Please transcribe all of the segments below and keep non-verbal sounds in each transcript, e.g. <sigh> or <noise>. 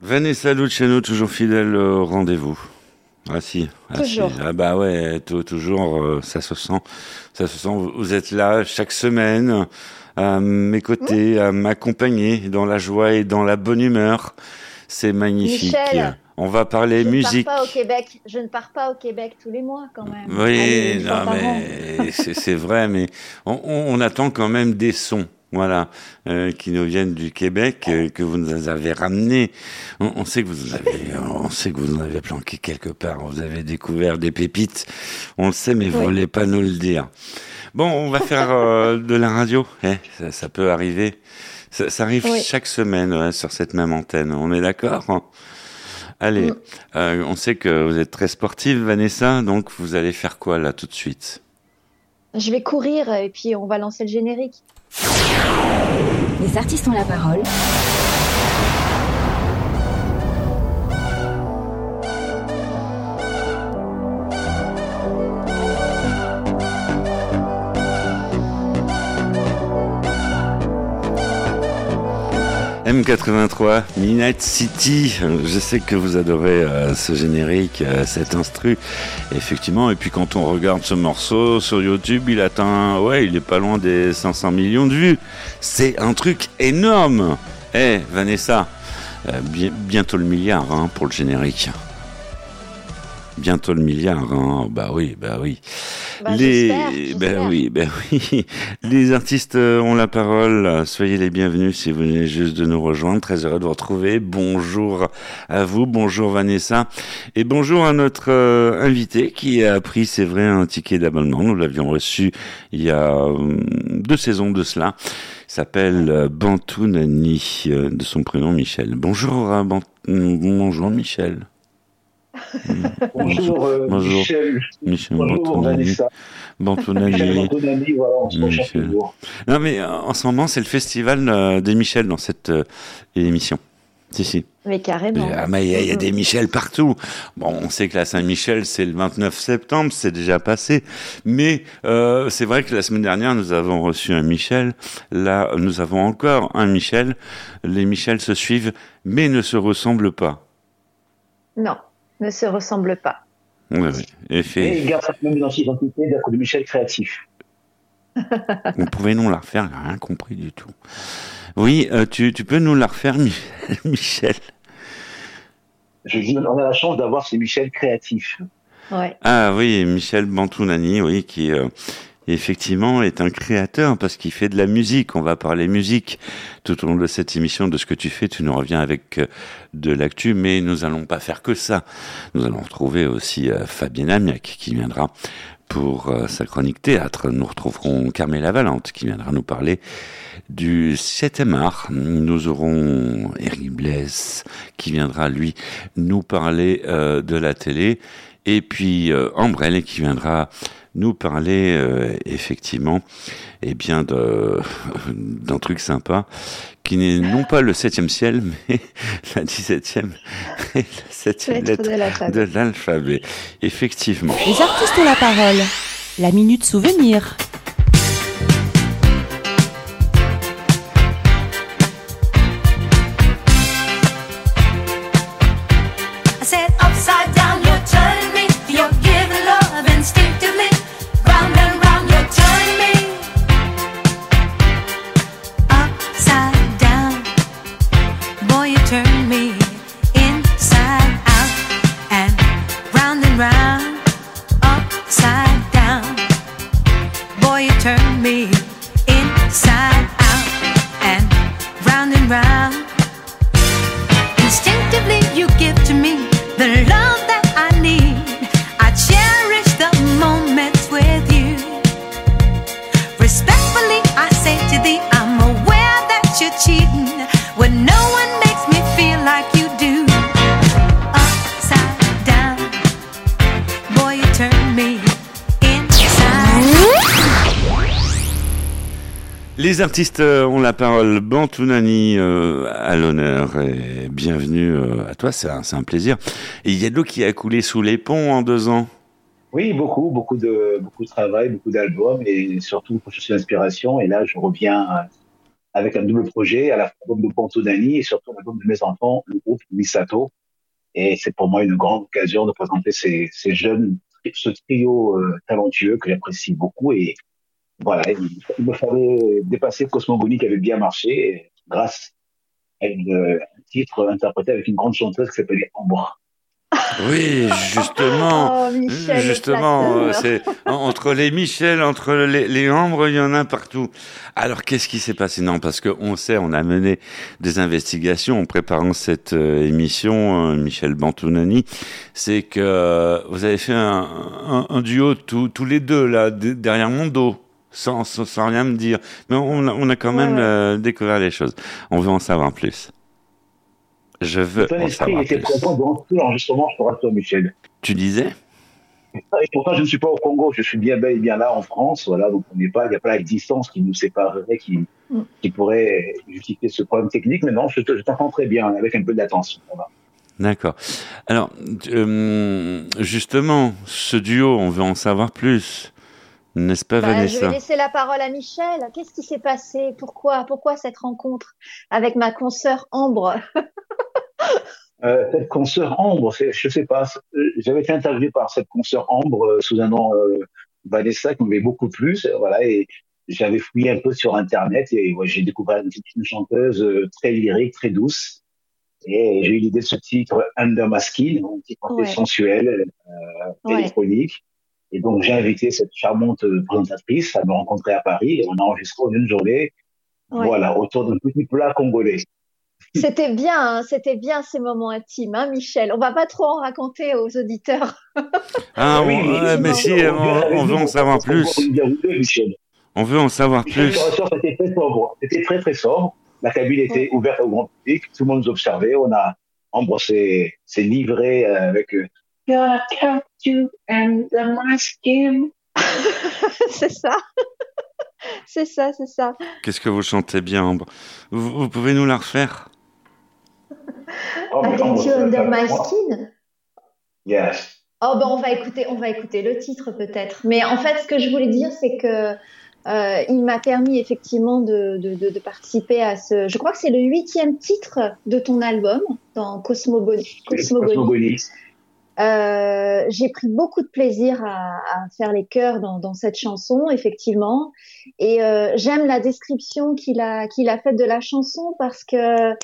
Vanessa Luciano, toujours fidèle au rendez-vous. Ah si, ah, Toujours. si. Ah bah ouais, tou- toujours, euh, ça se sent, ça se sent. Vous- êtes là chaque semaine à mes côtés, à m'accompagner dans la joie et dans la bonne humeur. C'est magnifique. Michel, On va parler je musique. ne pars pas au Québec. Je ne pars pas au Québec tous les mois quand même. Oui, Allez, non, mais c'est c'est vrai, mais on, on- on attend quand même des sons, voilà, euh, qui nous viennent du Québec, euh, que vous nous avez ramenés. On, on sait que vous en avez, on sait que vous en avez planqué quelque part. Vous avez découvert des pépites. On le sait, mais vous Oui. voulez pas nous le dire. Bon, on va faire euh, de la radio. Eh, ça, ça peut arriver. Ça, ça arrive Oui. chaque semaine ouais, sur cette même antenne. On est d'accord? Hein Allez, Mm. euh, on sait que vous êtes très sportive, Vanessa, donc vous allez faire quoi là tout de suite? Je vais courir et puis on va lancer le générique. Les artistes ont la parole. M83, Midnight City. Je sais que vous adorez euh, ce générique, euh, cet instru. Effectivement, et puis quand on regarde ce morceau sur YouTube, il atteint, ouais, il est pas loin des 500 millions de vues. C'est un truc énorme. Eh, Vanessa, euh, bi- bientôt le milliard hein, pour le générique. Bientôt le milliard, hein. bah oui, bah oui. Bah, les, j'espère. oui, ben oui. <laughs> Les artistes euh, ont la parole. Soyez les bienvenus si vous venez juste de nous rejoindre. Très heureux de vous retrouver. Bonjour à vous, bonjour Vanessa, et bonjour à notre euh, invité qui a pris, c'est vrai, un ticket d'abonnement. Nous l'avions reçu il y a euh, deux saisons de cela. Il s'appelle euh, Bantou Nani, euh, de son prénom Michel. Bonjour, Bant- bonjour Michel. Bonjour, euh, Bonjour. Michel. Michel Bonjour. Vanessa. Michel voilà, on se recherche Michel. Non, mais euh, en ce moment, c'est le festival euh, des Michel dans cette euh, émission. Si, si. Mais carrément. Ah, mais il y, a- il y a des Michel partout. Bon, on sait que la Saint-Michel, c'est le 29 septembre, c'est déjà passé. Mais euh, c'est vrai que la semaine dernière, nous avons reçu un Michel. Là, nous avons encore un Michel. Les Michel se suivent, mais ne se ressemblent pas. Non, ne se ressemble pas. Oui, oui. Et il garde cette même identité d'être de Michel créatif. <laughs> vous pouvez nous la refaire, j'ai rien compris du tout. Oui, euh, tu, tu peux nous la refaire, Mi- <laughs> Michel? Je dis, on a la chance d'avoir ces Michel créatifs. Ouais. Ah oui, Michel Bantounani, oui, qui euh, effectivement est un créateur parce qu'il fait de la musique. On va parler musique tout au long de cette émission de ce que tu fais. Tu nous reviens avec euh, de l'actu, mais nous allons pas faire que ça. Nous allons retrouver aussi euh, Fabienne Amiac qui viendra pour euh, sa chronique théâtre. Nous retrouverons Carmela Valente qui viendra nous parler du 7e art. Nous aurons Eric Bless qui viendra, lui, nous parler de la télé. Et puis Ambrelle qui viendra nous parler euh, effectivement eh bien de <laughs> d'un truc sympa qui n'est non pas le septième ciel <laughs> mais la 17e <laughs> et la septième Lettre lettre de l'alphabet. de l'alphabet effectivement Les artistes ont la parole. La minute souvenir. Les artistes euh, ont la parole. Bantounani euh, à l'honneur et bienvenue euh, à toi, c'est un, plaisir. Il y a de l'eau qui a coulé sous les ponts en deux ans. Oui, beaucoup, beaucoup de, beaucoup de travail, beaucoup d'albums et surtout pour chercher l'inspiration. Et là, je reviens avec un double projet, à la l'album de Ponto Dani et surtout l'album de mes enfants, le groupe Misato. Et c'est pour moi une grande occasion de présenter ces, jeunes, ce trio talentueux que j'apprécie beaucoup. Et voilà, il, il me fallait dépasser Cosmogonie qui avait bien marché grâce à une, euh, un titre interprété avec une grande chanteuse qui s'appelait Ambre. Oui, justement. <laughs> Oh, Michel, le Justement, euh, c'est en- entre les Michel, entre les, les Ambres, il y en a partout. Alors, qu'est-ce qui s'est passé? Non, parce que on sait, on a mené des investigations en préparant cette euh, émission, euh, Michel Bantounani. C'est que euh, vous avez fait un, un- un duo tous tous les deux là derrière mon dos. Sans, sans, sans rien me dire. Mais on a, on a quand même ouais. euh, découvert les choses. On veut en savoir plus. Je veux Ton en esprit savoir était plus. présent dans tout l'enregistrement, je te rassure, Michel. Tu disais? Et pourtant, je ne suis pas au Congo, je suis bien bel et bien là en France, voilà, donc on n'est pas, il n'y a pas la distance qui nous séparerait, qui, Mm. qui pourrait justifier ce problème technique, mais non, je te- je t'entends très bien, avec un peu d'attention. Voilà. D'accord. Alors, euh, justement, ce duo, on veut en savoir plus. N'est-ce pas, Bah, je vais laisser la parole à Michel. Qu'est-ce qui s'est passé? Pourquoi Pourquoi cette rencontre avec ma consoeur Ambre? <laughs> Euh, cette consoeur Ambre, je sais pas, euh, j'avais été interviewé par cette consoeur Ambre euh, sous un nom euh, Vanessa qui m'avait beaucoup plu, c'est- voilà, et j'avais fouillé un peu sur Internet et ouais, j'ai découvert une, une chanteuse euh, très lyrique, très douce, et j'ai eu l'idée de ce titre Under My Skin, un titre Ouais. sensuel, euh, Ouais. électronique, et donc j'ai invité cette charmante euh, présentatrice à me rencontrer à Paris, et on a enregistré en une journée, Ouais. voilà, autour d'un petit plat congolais. <laughs> C'était bien, hein, c'était bien ces moments intimes, hein, Michel. On va pas trop en raconter aux auditeurs. Ah, Oui, on- ouais, mais si, Michel, on, veut en savoir plus. On veut en savoir plus. c'était très sobre. C'était très, très sobre. La cabine était ouverte au grand public. Tout le monde nous observait. On a, Ambre s'est livré euh, avec, euh, God kept you under my skin. <laughs> c'est ça. <laughs> c'est ça, c'est ça. Qu'est-ce que vous chantez bien, Ambre? Vous, vous pouvez nous la refaire? Oh, I mais get Ambre, you c'est under my skin. Yes. Oh ben on va écouter, on va écouter le titre peut-être. Mais en fait, ce que je voulais dire, c'est que euh, il m'a permis effectivement de, de, de, de participer à ce. Je crois que c'est le huitième titre de ton album dans Cosmogonie. Cosmogonie. Euh, j'ai pris beaucoup de plaisir à, à faire les chœurs dans, dans cette chanson, effectivement. Et euh, j'aime la description qu'il a qu'il a faite de la chanson parce que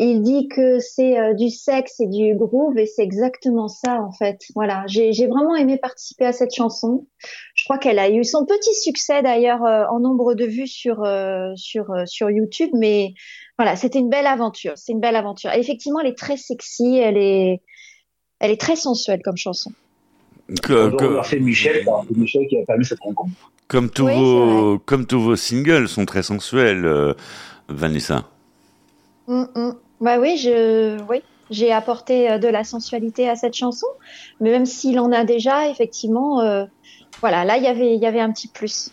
il dit que c'est euh, du sexe et du groove et c'est exactement ça en fait. Voilà, j'ai j'ai vraiment aimé participer à cette chanson. Je crois qu'elle a eu son petit succès d'ailleurs euh, en nombre de vues sur euh, sur euh, sur YouTube, mais voilà, c'était une belle aventure. C'est une belle aventure. Effectivement, elle est très sexy, elle est elle est très sensuelle comme chanson. Que- remercier Michel, Michel qui a permis cette rencontre. comme, tous Oui, vos, comme tous vos singles sont très sensuels, euh, Vanessa. Mm, mm. Bah oui, je, oui, j'ai apporté euh, de la sensualité à cette chanson, mais même s'il en a déjà, effectivement, euh, voilà, là il y avait, il y avait un petit plus.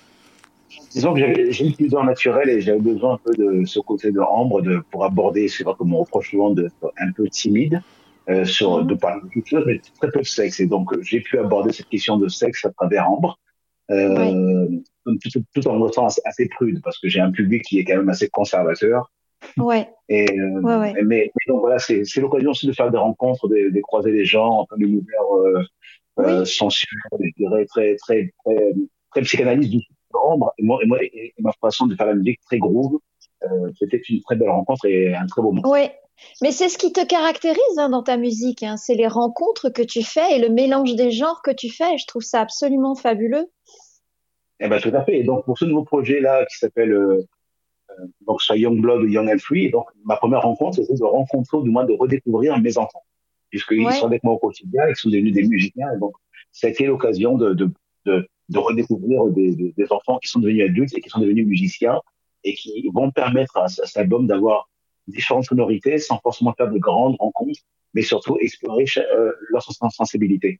Disons que j'ai une pudeur naturelle et j'avais besoin un peu de ce côté de Ambre de, pour aborder, c'est vrai qu'on me reproche souvent d'être un peu timide, euh, sur, de parler de quelque chose, mais très peu de sexe. Et donc, euh, j'ai pu aborder cette question de sexe à travers Ambre, euh, tout, tout en restant assez, prude, parce que j'ai un public qui est quand même assez conservateur. Ouais, Et, euh, Ouais, ouais. Mais, mais donc voilà, c'est c'est l'occasion aussi de faire des rencontres, de, de croiser les gens, un peu l'univers euh, euh, Oui. sensuel, je dirais, très, très, très, très psychanalyste du Ambre. Et moi, et, moi, et, et ma façon de faire la musique très groove. Euh, C'était une très belle rencontre et un très beau moment. ouais. Mais c'est ce qui te caractérise hein, dans ta musique, hein, c'est les rencontres que tu fais et le mélange des genres que tu fais. Je trouve ça absolument fabuleux. Eh ben, tout à fait. Et donc, pour ce nouveau projet-là, qui s'appelle, euh, euh, donc, soit Young Blood ou Young and Free, donc, ma première rencontre, c'était de rencontrer, ou du moins de redécouvrir mes enfants. Puisqu'ils Ouais. sont avec moi au quotidien, ils sont devenus des musiciens. Et donc, ça a été l'occasion de, de, de, de redécouvrir des, des, des enfants qui sont devenus adultes et qui sont devenus musiciens et qui vont permettre à cet album d'avoir différentes sonorités sans forcément faire de grandes rencontres, mais surtout explorer euh, leur sens- sensibilité.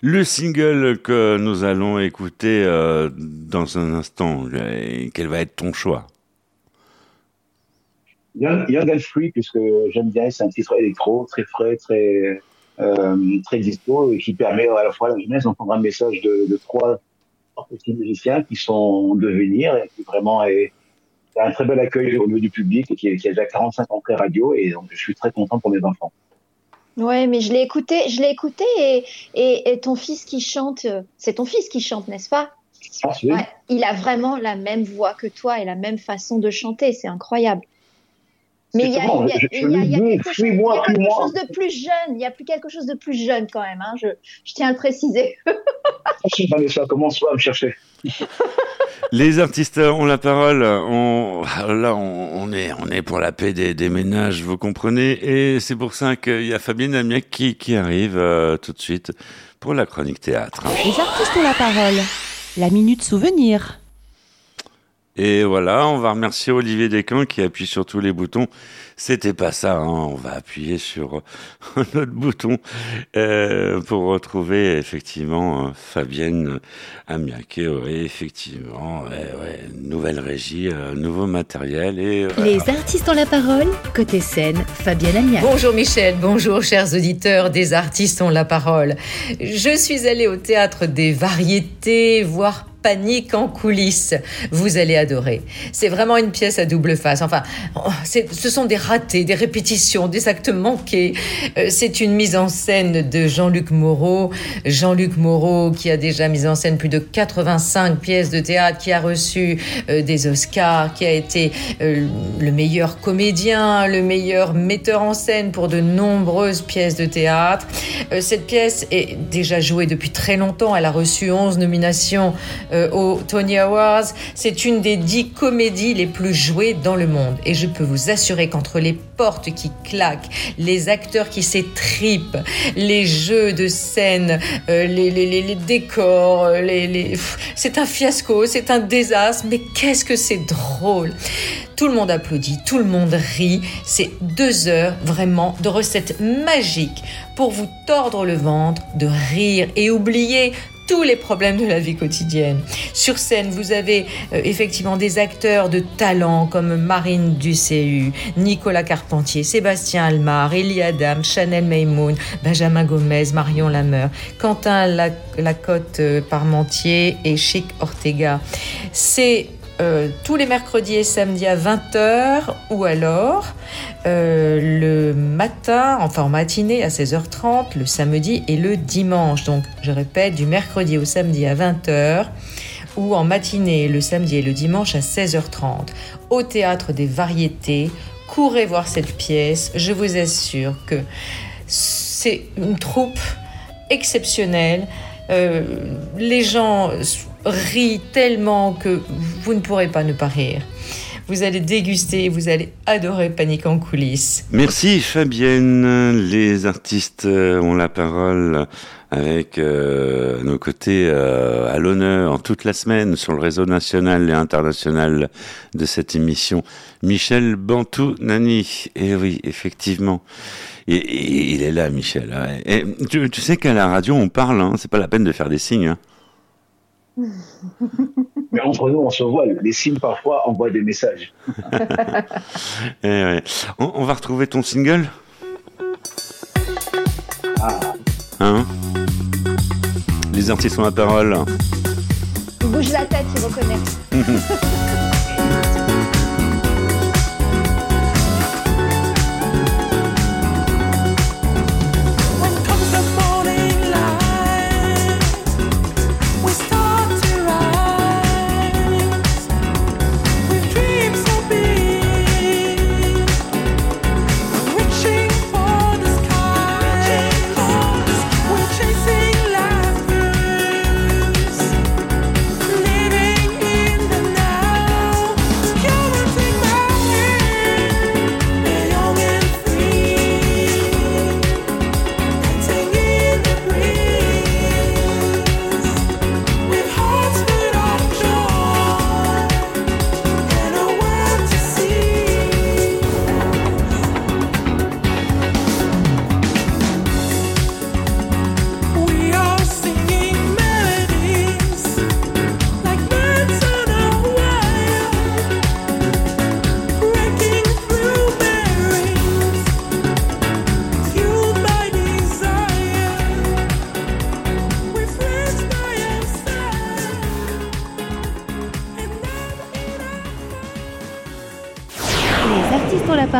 Le single que nous allons écouter euh, dans un instant, euh, quel va être ton choix? Young, Young and Free, puisque j'aime bien, c'est un titre électro, très frais, très, euh, très dispo, et qui permet à la fois à la jeunesse d'entendre un message de, trois petits musiciens qui sont en devenir et qui vraiment est, un très bel accueil au niveau du public et qui, qui a déjà 45 ans de radio et donc je suis très content pour mes enfants. Ouais, mais je l'ai écouté, je l'ai écouté et, et, et ton fils qui chante, c'est ton fils qui chante, n'est-ce pas? Ah, oui. Ouais, il a vraiment la même voix que toi et la même façon de chanter, c'est incroyable. Mais il y a, quelque, chose de plus jeune, il y a plus quelque chose de plus jeune quand même, hein, je, je tiens à le préciser. Vanessa, commence pas à me chercher. <laughs> Les artistes ont la parole. On, là, on, est, on est pour la paix des, des ménages, vous comprenez. Et c'est pour ça qu'il y a Fabienne Amiec qui, qui arrive euh, tout de suite pour la chronique théâtre. Les artistes ont la parole. La minute souvenir. Et voilà, on va remercier Olivier Descamps qui appuie sur tous les boutons. C'était pas ça, hein. on va appuyer sur <laughs> un autre bouton euh, pour retrouver effectivement euh, Fabienne Amiac. Et ouais, effectivement, ouais, ouais, nouvelle régie, euh, nouveau matériel et euh, Les artistes ont la parole. Côté scène, Fabienne Amiac. Bonjour Michel, bonjour chers auditeurs des artistes ont la parole. Je suis allée au théâtre des variétés, voir En coulisses. Vous allez adorer. C'est vraiment une pièce à double face. Enfin, oh, ce sont des ratés, des répétitions, des actes manqués. Euh, C'est une mise en scène de Jean-Luc Moreau. Jean-Luc Moreau qui a déjà mis en scène plus de 85 pièces de théâtre, qui a reçu euh, des Oscars, qui a été euh, le meilleur comédien, le meilleur metteur en scène pour de nombreuses pièces de théâtre. Cette pièce est déjà jouée depuis très longtemps. Elle a reçu 11 nominations euh, aux Tony Awards. C'est une des 10 comédies les plus jouées dans le monde. Et je peux vous assurer qu'entre les portes qui claquent, les acteurs qui s'étripent, les jeux de scène, euh, les, les, les, décors, euh, c'est un fiasco, c'est un désastre, mais qu'est-ce que c'est drôle Tout le monde applaudit, tout le monde rit. C'est deux heures vraiment de recettes magiques pour vous tordre le ventre, de rire et oublier tous les problèmes de la vie quotidienne. Sur scène, vous avez euh, effectivement des acteurs de talent comme Marine Ducéu, Nicolas Carpentier, Sébastien Almar, Elie Adam, Chanel Maymoun, Benjamin Gomez, Marion Lameur, Quentin Lac- Lacotte euh, Parmentier et Chic Ortega. C'est euh, tous les mercredis et samedis à 20h ou alors euh, le matin, enfin en matinée à 16h30, le samedi et le dimanche. Donc je répète, du mercredi au samedi à 20h ou en matinée le samedi et le dimanche à 16h30 au théâtre des variétés. Courez voir cette pièce, je vous assure que c'est une troupe exceptionnelle. Euh, les gens rient tellement que vous ne pourrez pas ne pas rire. Vous allez déguster, vous allez adorer Panique en coulisses. Merci Fabienne. Les artistes euh, ont la parole avec euh, nos côtés euh, à l'honneur toute la semaine sur le réseau national et international de cette émission. Michel Bantou Nani. Et oui, effectivement. Et, il est là, Michel. tu, tu sais qu'à la radio, on parle, hein, c'est pas la peine de faire des signes. hein. <laughs> Mais entre nous, on se voit. Les signes, parfois, envoient des messages. <laughs> Eh ouais. on, on va retrouver ton single? Ah, Hein? Les artistes ont la parole. Bouge la tête, il reconnaît. <laughs>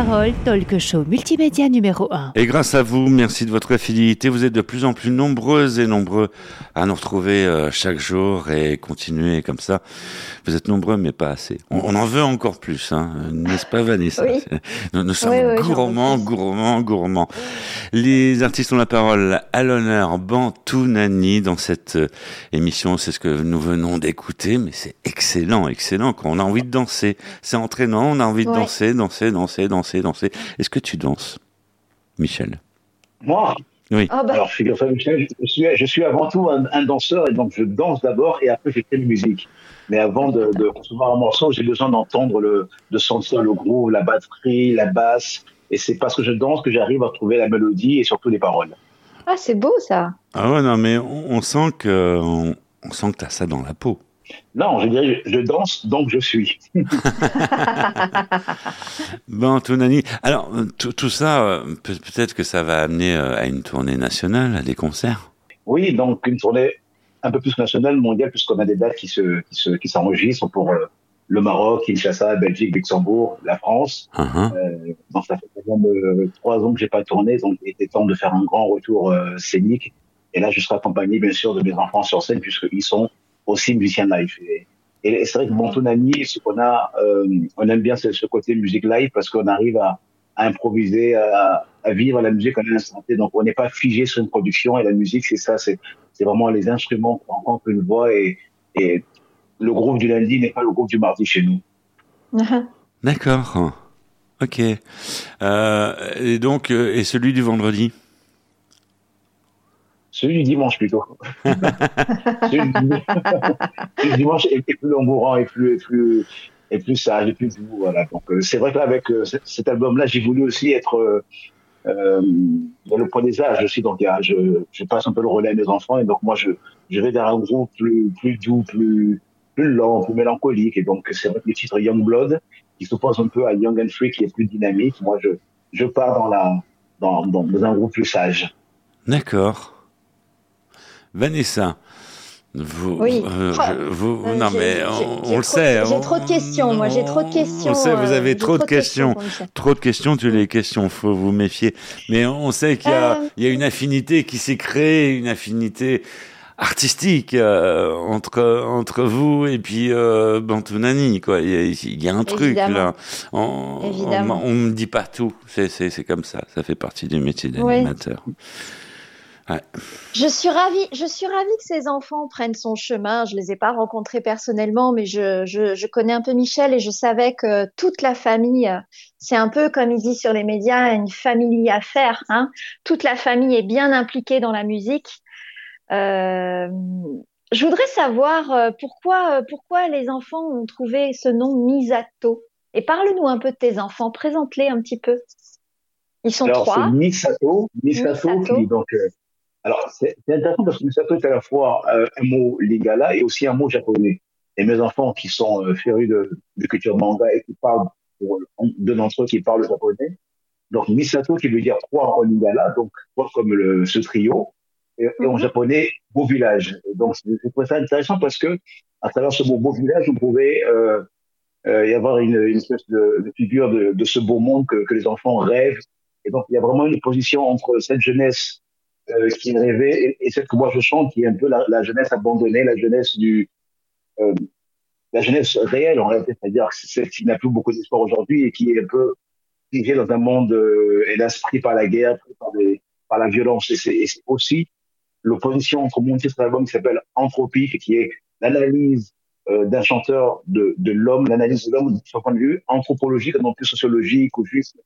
parole, talk show multimédia numéro 1. Et grâce à vous, merci de votre fidélité. Vous êtes de plus en plus nombreuses et nombreux à nous retrouver euh, chaque jour et continuer comme ça. Vous êtes nombreux, mais pas assez. On, on en veut encore plus, hein, n'est-ce pas, Vanessa? Oui. <laughs> Nous, nous sommes Oui, oui, gourmands, gourmands, gourmands. Les artistes ont la parole à l'honneur. Bantou Nani dans cette euh, émission, c'est ce que nous venons d'écouter, mais c'est excellent, excellent. Quand on a envie de danser, c'est entraînant. On a envie de Ouais. danser, danser, danser, danser, danser. Est-ce que tu danses, Michel? Moi, Ah bah, alors figure-toi, Michel, je suis, je suis avant tout un, un danseur et donc je danse d'abord et après j'écris de musique. Mais avant de, de concevoir un morceau, j'ai besoin d'entendre le, de sentir le groove, la batterie, la basse. Et c'est parce que je danse que j'arrive à trouver la mélodie et surtout les paroles. ah, c'est beau ça. Ah ouais, non, mais on, on sent que on, on sent que t'as ça dans la peau. Non, je dirais, je danse, donc je suis. <laughs> Bantou Nani. Alors tout, tout ça, euh, peut- peut-être que ça va amener euh, à une tournée nationale, à des concerts. Oui, donc une tournée un peu plus nationale, mondiale, puisqu'on a des dates qui se, qui se, qui s'enregistrent pour euh, le Maroc, Kinshasa, Belgique, Luxembourg, la France. Euh, donc ça fait euh, trois ans que j'ai pas tourné, donc il était temps de faire un grand retour euh, scénique. Et là, je serai accompagné bien sûr de mes enfants sur scène puisqu'ils sont aussi musiciens live. Et, et c'est vrai que Bantou Nani, ce qu'on a, euh, on aime bien ce, ce côté musique live parce qu'on arrive à, à improviser, à, à vivre la musique en un instant T. Donc on n'est pas figé sur une production et la musique, c'est ça, c'est c'est vraiment les instruments qu'on rencontre une voix et, et le groupe du lundi n'est pas le groupe du mardi chez nous. D'accord. Ok. Euh, et donc, euh, et celui du vendredi? Celui du dimanche plutôt. <laughs> celui, du dimanche, est, est plus labourant et plus, et plus, et plus sage et plus doux. Voilà. Donc euh, c'est vrai que là, avec euh, cet, album-là, j'ai voulu aussi être euh, euh, dans le point des âges aussi. Donc a, je, je passe un peu le relais à mes enfants et donc moi je, je vais vers un groupe plus, plus doux, plus, plus lent, plus mélancolique. Et donc c'est vrai que le titre Young Blood, qui s'oppose un peu à Young and Free, qui est plus dynamique. Moi je, je pars dans la, dans, dans, dans un groupe plus sage. D'accord. Vanessa, vous, Oui. euh, je- vous- Euh, non mais on, le sait. J'ai trop de questions, moi, j'ai trop de questions. On sait, vous euh, avez j'ai trop de questions. Trop de questions, tu les questions, faut vous méfier. Mais on sait qu'il y Euh. y a une affinité qui s'est créée, une affinité artistique euh, entre entre vous et puis euh, Bantou Nani, quoi. Il y a, il y a un truc Évidemment. là. On, Évidemment. on, on me dit pas tout. C'est c'est comme ça. Ça fait partie du métier Ouais. Je suis ravie, je suis ravie que ces enfants prennent son chemin. Je les ai pas rencontrés personnellement, mais je, je, je connais un peu Michel et je savais que toute la famille, c'est un peu comme il dit sur les médias, une famille à faire. Hein. Toute la famille est bien impliquée dans la musique. Euh, je voudrais savoir euh, pourquoi, euh, pourquoi les enfants ont trouvé ce nom Misato? Et parle-nous un peu de tes enfants. Présente-les un petit peu. Ils sont Alors, trois. c'est Misato, Misato, Misato. qui donc. euh, alors, c'est intéressant parce que Misato est à la fois euh, un mot lingala et aussi un mot japonais. Et mes enfants qui sont euh, férus de, de culture manga et qui parlent, pour deux d'entre eux qui parlent japonais. Donc, Misato qui veut dire trois en lingala, donc trois comme le, ce trio, et, et en Mhm. japonais, beau village. Et donc, c'est- je trouve ça intéressant parce que à travers ce mot beau village, vous pouvez euh, euh, y avoir une, une espèce de, de figure de, de ce beau monde que, que les enfants rêvent. Et donc, il y a vraiment une position entre cette jeunesse euh, qui rêvée et, et celle que moi je chante, qui est un peu la, jeunesse abandonnée, la jeunesse du, euh, la jeunesse réelle en réalité, c'est-à-dire celle qui n'a plus beaucoup d'espoir aujourd'hui et qui est un peu figée dans un monde, euh, hélas, pris par la guerre, par, des, par la violence. Et c'est aussi l'opposition entre mon titre album qui s'appelle Anthropique, qui est l'analyse euh, d'un chanteur de, l'homme, l'analyse de l'homme de point de vue anthropologique, non plus sociologique ou juste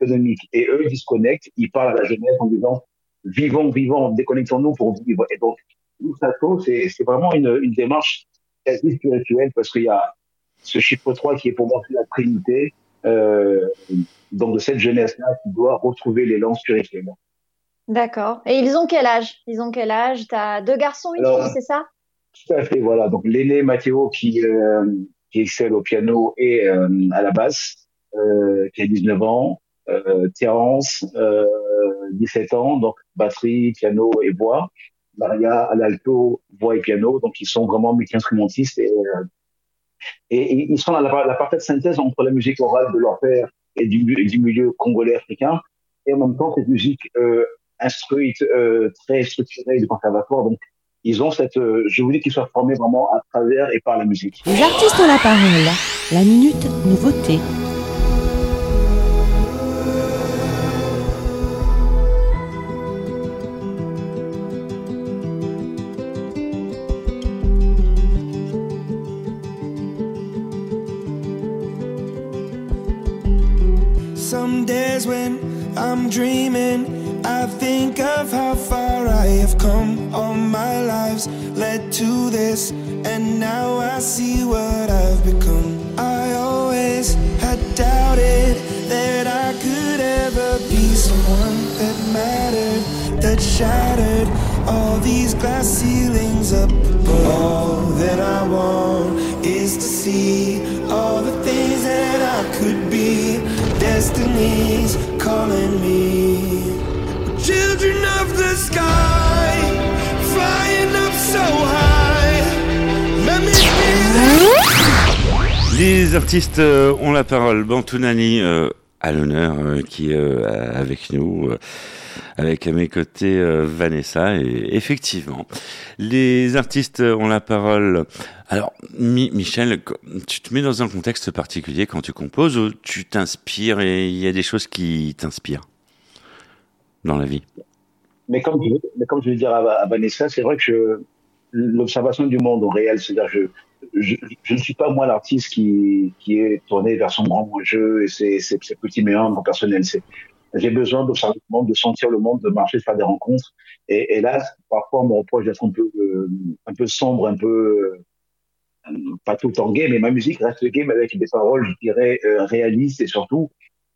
économique. Et eux, ils se connectent, ils parlent à la jeunesse en disant vivons, vivons, déconnectons-nous pour vivre. Et donc, nous, Sato, c'est c'est vraiment une, une démarche quasi spirituelle parce qu'il y a ce chiffre 3 qui est pour moi la trinité, euh, donc de cette jeunesse-là qui doit retrouver l'élan spirituel. D'accord. Et ils ont quel âge? Ils ont quel âge? T'as deux garçons, une fille, c'est ça? Tout à fait, voilà. Donc l'aîné Mathéo qui, euh, qui excelle au piano et euh, à la basse, euh, qui a 19 ans. Euh, Terence, euh, 17 ans, donc batterie, piano et voix. Maria à l'alto, voix et piano, donc ils sont vraiment multi-instrumentistes et, euh, et, et ils sont à la, parfaite synthèse entre la musique orale de leur père et du, milieu congolais africain, et en même temps cette musique euh, instruite, euh, très structurée du conservatoire. Donc, ils ont cette, euh, je voulais qu'ils soient formés vraiment à travers et par la musique. Les artistes ont la parole. La minute nouveauté. Days when I'm dreaming, I think of how far I have come. All my lives led to this, and now I see what I've become. I always had doubted that I could ever be someone that mattered, that shattered all these glass ceilings up above. All that I want is to see all the things that I could be. Les artistes euh, ont la parole. Bantounani euh, à l'honneur euh, qui est euh, avec nous. Avec à mes côtés euh, Vanessa et effectivement les artistes ont la parole. Alors Mi- Michel, tu te mets dans un contexte particulier quand tu composes ou tu t'inspires et il y a des choses qui t'inspirent dans la vie? Mais comme, je, mais vais dire à, Vanessa, c'est vrai que l'observation du monde au réel, c'est-à-dire je, je, ne suis pas moi l'artiste qui, qui est tourné vers son grand jeu et ses, ses, ses petits méandres personnels. J'ai besoin d'observer le monde, de sentir le monde, de marcher, de faire des rencontres. Et, et là, parfois, on me reproche d'être un peu, euh, un peu sombre, un peu, euh, pas tout le temps gay, mais ma musique reste gay, mais avec des paroles, je dirais, euh, réalistes et surtout,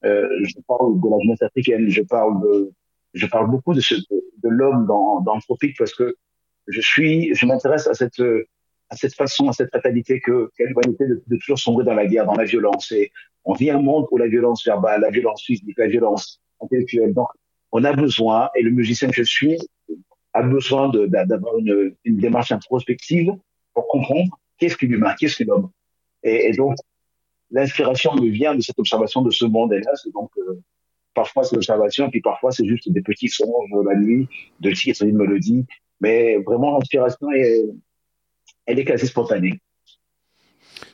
euh, je parle de la jeunesse africaine, je parle de, je parle beaucoup de, ce, de, de l'homme dans, dans Anthropique parce que je suis, je m'intéresse à cette, à cette façon, à cette fatalité que, quelle humanité de, de toujours sombrer dans la guerre, dans la violence. Et on vit un monde où la violence verbale, la violence physique, la violence Donc, on a besoin, et le musicien que je suis a besoin de- d'a- d'avoir une, démarche introspective pour comprendre qu'est-ce qu'est l'humain, qu'est-ce que l'homme. Et, et donc, l'inspiration me vient de cette observation de ce monde. Et là, c'est donc, euh, parfois c'est l'observation, puis parfois c'est juste des petits songes de la nuit, de titres, une mélodie. Mais vraiment, l'inspiration, elle est quasi spontanée.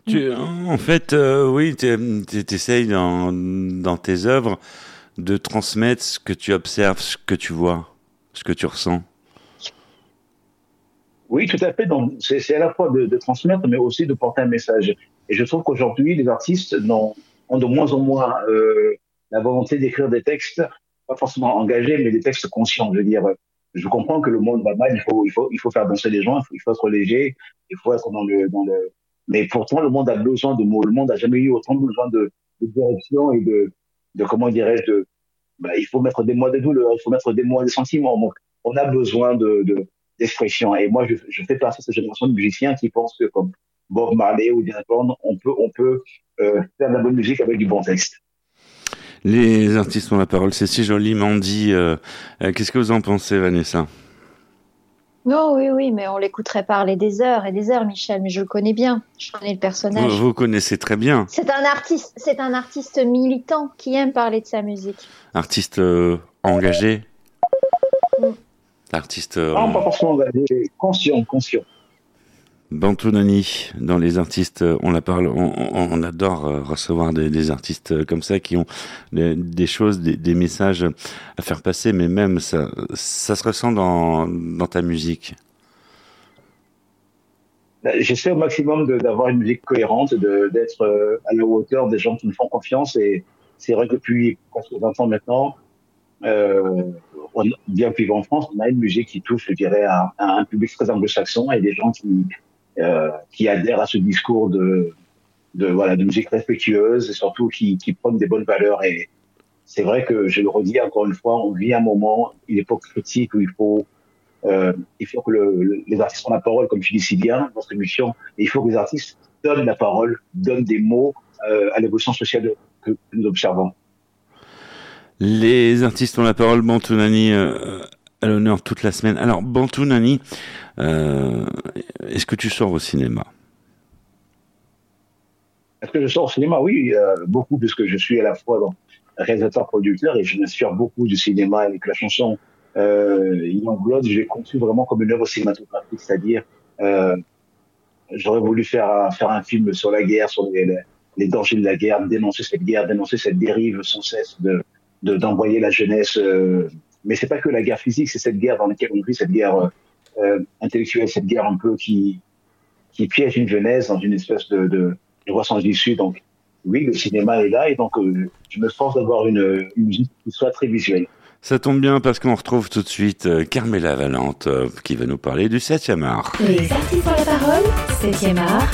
Tu, en fait, euh, oui, tu essayes dans tes œuvres de transmettre ce que tu observes, ce que tu vois, ce que tu ressens. Oui, tout à fait. C'est à la fois de, transmettre, mais aussi de porter un message. Et je trouve qu'aujourd'hui, les artistes ont de moins en moins euh, la volonté d'écrire des textes, pas forcément engagés, mais des textes conscients. Je veux dire, je comprends que le monde va mal, il faut, faire danser les gens, il faut, être léger, il faut être dans le, dans le. Mais pourtant, le monde a besoin de mots. Le monde a jamais eu autant besoin de, de direction et de, de comment dirais-je, de. Bah, il faut mettre des mots de douleur, il faut mettre des mots de sentiments. Donc, on a besoin de, de d'expression. Et moi, je, je fais partie de cette génération de musiciens qui pensent que comme Bob Marley ou Bond, on peut, on peut euh, faire de la bonne musique avec du bon texte. Les artistes ont la parole, c'est si joliment dit. euh, euh, Qu'est-ce que vous en pensez, Vanessa? Non, oui, oui, mais on l'écouterait parler des heures et des heures, Michel, mais je le connais bien. Je connais le vous, personnage. vous connaissez très bien. C'est un artiste, c'est un artiste militant qui aime parler de sa musique. Artiste euh, engagé Mm. Artiste euh, Non, pas forcément engagé, conscient, conscient. Bantounani, dans les artistes, euh, on la parle, on, adore euh, recevoir des, artistes euh, comme ça qui ont des, choses, des, messages à faire passer, mais même ça, se ressent dans, ta musique. Bah, J'essaie au maximum d'avoir une musique cohérente, d'être à la hauteur des gens qui me font confiance. Et c'est vrai que depuis presque 20 ans maintenant, euh, on, bien vivant en France, on a une musique qui touche, je dirais, à, un public très anglo-saxon et des gens qui, qui adhèrent à ce discours de, de, voilà, de musique respectueuse et surtout qui, qui prône des bonnes valeurs. Et c'est vrai que, je le redis encore une fois, on vit un moment, une époque critique où il faut euh, il faut que le- les artistes ont la parole, comme tu dis si bien dans cette émission, et il faut que les artistes donnent la parole, donnent des mots euh, à l'évolution sociale que, que nous observons. Les artistes ont la parole, Bantounani euh, à l'honneur toute la semaine. Alors, Bantounani, euh, est-ce que tu sors au cinéma? Est-ce que je sors au cinéma? Oui, euh, beaucoup, puisque je suis à la fois bon, réalisateur-producteur et je m'inspire beaucoup du cinéma avec la chanson euh, Blood. Je l'ai conçu vraiment comme une œuvre cinématographique, c'est-à-dire euh, j'aurais voulu faire faire un film sur la guerre, sur les, dangers de la guerre, dénoncer cette guerre, dénoncer cette dérive sans cesse de de- d'envoyer la jeunesse. Mais c'est pas que la guerre physique, c'est cette guerre dans laquelle on vit, cette guerre euh, euh, intellectuelle, cette guerre un peu qui qui piège une jeunesse dans une espèce de de, de voie sans issue. Donc oui, le cinéma est là et donc euh, je me force d'avoir une, une musique qui soit très visuelle. Ça tombe bien parce qu'on retrouve tout de suite Carmela Valente qui va nous parler du 7e art. Les artistes ont la parole, 7e art,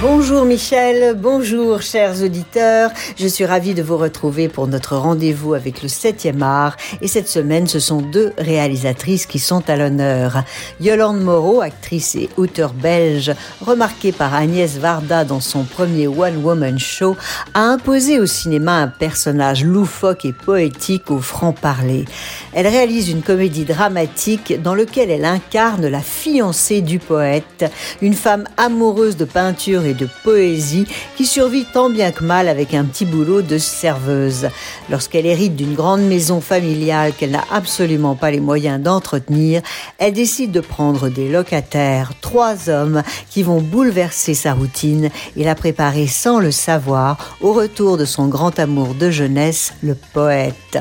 Bonjour Michel, bonjour chers auditeurs. Je suis ravie de vous retrouver pour notre rendez-vous avec le 7e art. Et cette semaine, ce sont deux réalisatrices qui sont à l'honneur. Yolande Moreau, actrice et auteure belge, remarquée par Agnès Varda dans son premier One Woman Show, a imposé au cinéma un personnage loufoque et poétique au franc-parler. Elle réalise une comédie dramatique dans laquelle elle incarne la fiancée du poète, une femme amoureuse de peinture et de poésie qui survit tant bien que mal avec un petit boulot de serveuse. Lorsqu'elle hérite d'une grande maison familiale qu'elle n'a absolument pas les moyens d'entretenir, elle décide de prendre des locataires, trois hommes qui vont bouleverser sa routine et la préparer sans le savoir au retour de son grand amour de jeunesse, le poète.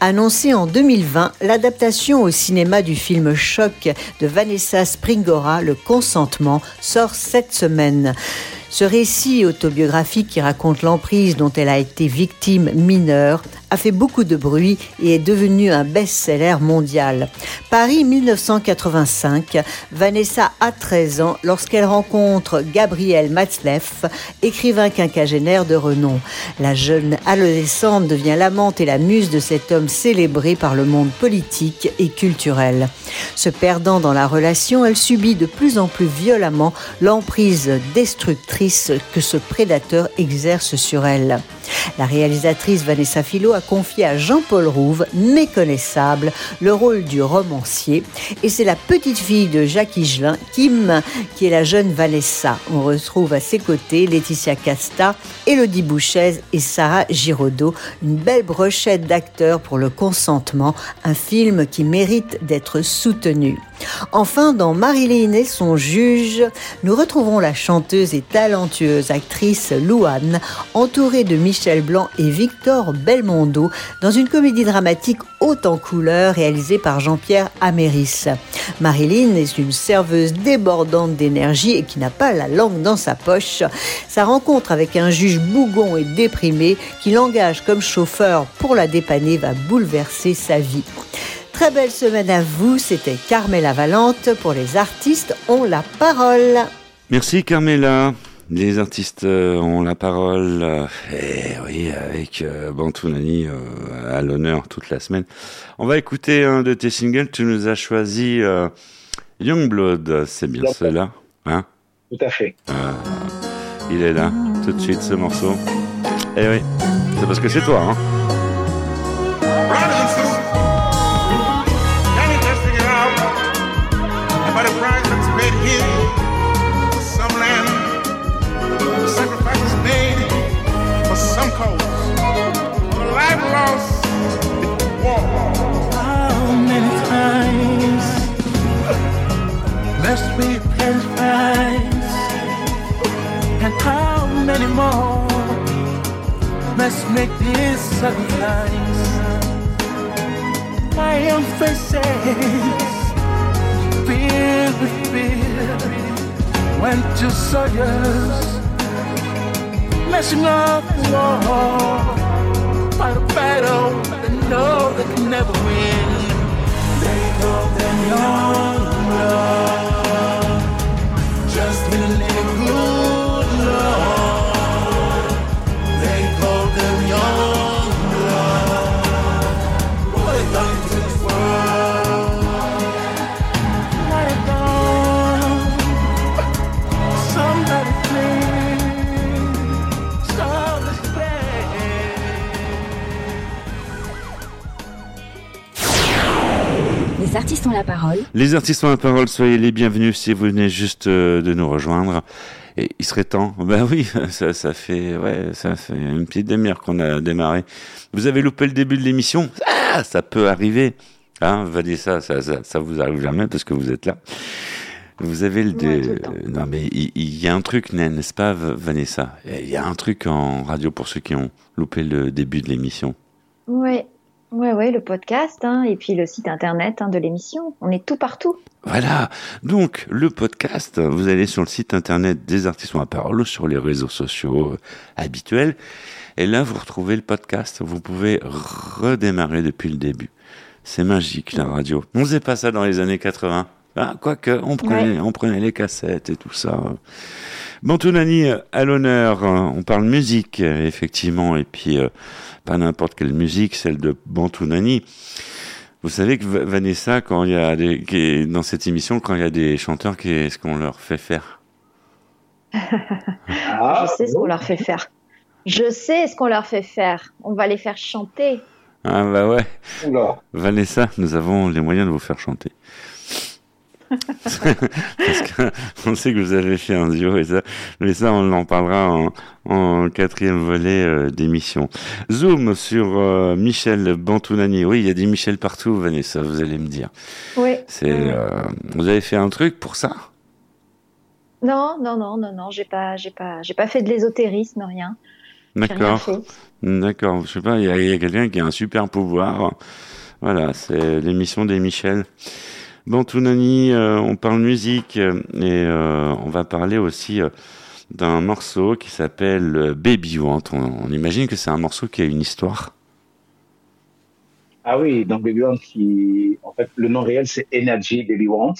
Annoncé en 2020, l'adaptation au cinéma du film Choc de Vanessa Springora, Le consentement, sort cette semaine. Ce récit autobiographique qui raconte l'emprise dont elle a été victime mineure a fait beaucoup de bruit et est devenu un best-seller mondial. Paris 1985, Vanessa a 13 ans lorsqu'elle rencontre Gabriel Matzleff, écrivain quinquagénaire de renom. La jeune adolescente devient l'amante et la muse de cet homme célébré par le monde politique et culturel. Se perdant dans la relation, elle subit de plus en plus violemment l'emprise destructrice que ce prédateur exerce sur elle. La réalisatrice Vanessa Philo a confié à Jean-Paul Rouve, méconnaissable, le rôle du romancier. Et c'est la petite fille de Jacques Higelin, Kim, qui est la jeune Vanessa. On retrouve à ses côtés Laetitia Casta, Elodie Bouchez et Sarah Giraudot. Une belle brochette d'acteurs pour le consentement, un film qui mérite d'être soutenu. Enfin, dans Marilyn et son juge, nous retrouvons la chanteuse et talentueuse actrice Louane, entourée de Michel Blanc et Victor Belmondo, dans une comédie dramatique haute en couleurs réalisée par Jean-Pierre Améris. Marilyn est une serveuse débordante d'énergie et qui n'a pas la langue dans sa poche. Sa rencontre avec un juge bougon et déprimé qui l'engage comme chauffeur pour la dépanner va bouleverser sa vie. Très belle semaine à vous, c'était Carmela Valente pour les artistes ont la parole. Merci Carmela. Les artistes euh, ont la parole. euh, et oui, avec euh, Bantounani à l'honneur toute la semaine. On va écouter un de tes singles. Tu nous as choisi Youngblood. C'est bien cela hein? Tout à fait. Il est là, tout de suite, ce morceau. Eh oui, c'est parce que c'est toi. Hein we pay the? And how many more must make this sacrifice? My young faces filled with fear when two soldiers messing up the war fight a battle they know they can never win. They call them young blood, ont la parole. Les artistes ont la parole, soyez les bienvenus si vous venez juste euh, de nous rejoindre. Et il serait temps. <laughs> Ben oui, ça, ça fait, ouais, ça fait une petite demi-heure qu'on a démarré. Vous avez loupé le début de l'émission? Ah, ça peut arriver. Hein, Vanessa, ça, ça, ça vous arrive jamais parce que vous êtes là. Vous avez le. Ouais, non, mais il il y, a un truc, n'est-ce pas, Vanessa? Il y a un truc en radio pour ceux qui ont loupé le début de l'émission. Ouais, ouais, ouais, le podcast, hein, et puis le site internet hein, de l'émission. On est tout partout. Voilà. Donc, le podcast, vous allez sur le site internet des artistes à parole, sur les réseaux sociaux euh, habituels. Et là, vous retrouvez le podcast. Vous pouvez redémarrer depuis le début. C'est magique, la radio. On faisait pas ça dans les années 80. Ah, quoique, on prenait, on prenait les cassettes et tout ça. Bantounani à l'honneur. On parle musique, effectivement. Et puis, euh, pas n'importe quelle musique, celle de Bantounani. Vous savez que Va- Vanessa, quand il y a des, qui est- dans cette émission, quand il y a des chanteurs, qu'est-ce qu'on leur fait faire? <laughs> Ah, Je sais ce qu'on leur fait faire. Je sais ce qu'on leur fait faire. On va les faire chanter. Ah bah ouais, oula. Vanessa, nous avons les moyens de vous faire chanter. <laughs> Parce que on sait que vous avez fait un duo et ça, mais ça on en parlera en, en quatrième volet euh, d'émission. Zoom sur euh, Michel Bantounani. Oui, il y a des Michel partout, Vanessa, vous allez me dire. Oui. C'est, euh, vous avez fait un truc pour ça? Non, non, non, non, non. J'ai pas, j'ai pas, j'ai pas fait de l'ésotérisme, rien. D'accord. D'accord, je sais pas, il y a, il y a quelqu'un qui a un super pouvoir. Voilà, c'est l'émission des Michel. Bon, Tounani, euh, on parle musique euh, et euh, on va parler aussi d'un morceau qui s'appelle Baby Want. On, imagine que c'est un morceau qui a une histoire. Ah oui, donc Baby Want, qui, en fait, le nom réel, c'est Energy Baby Want.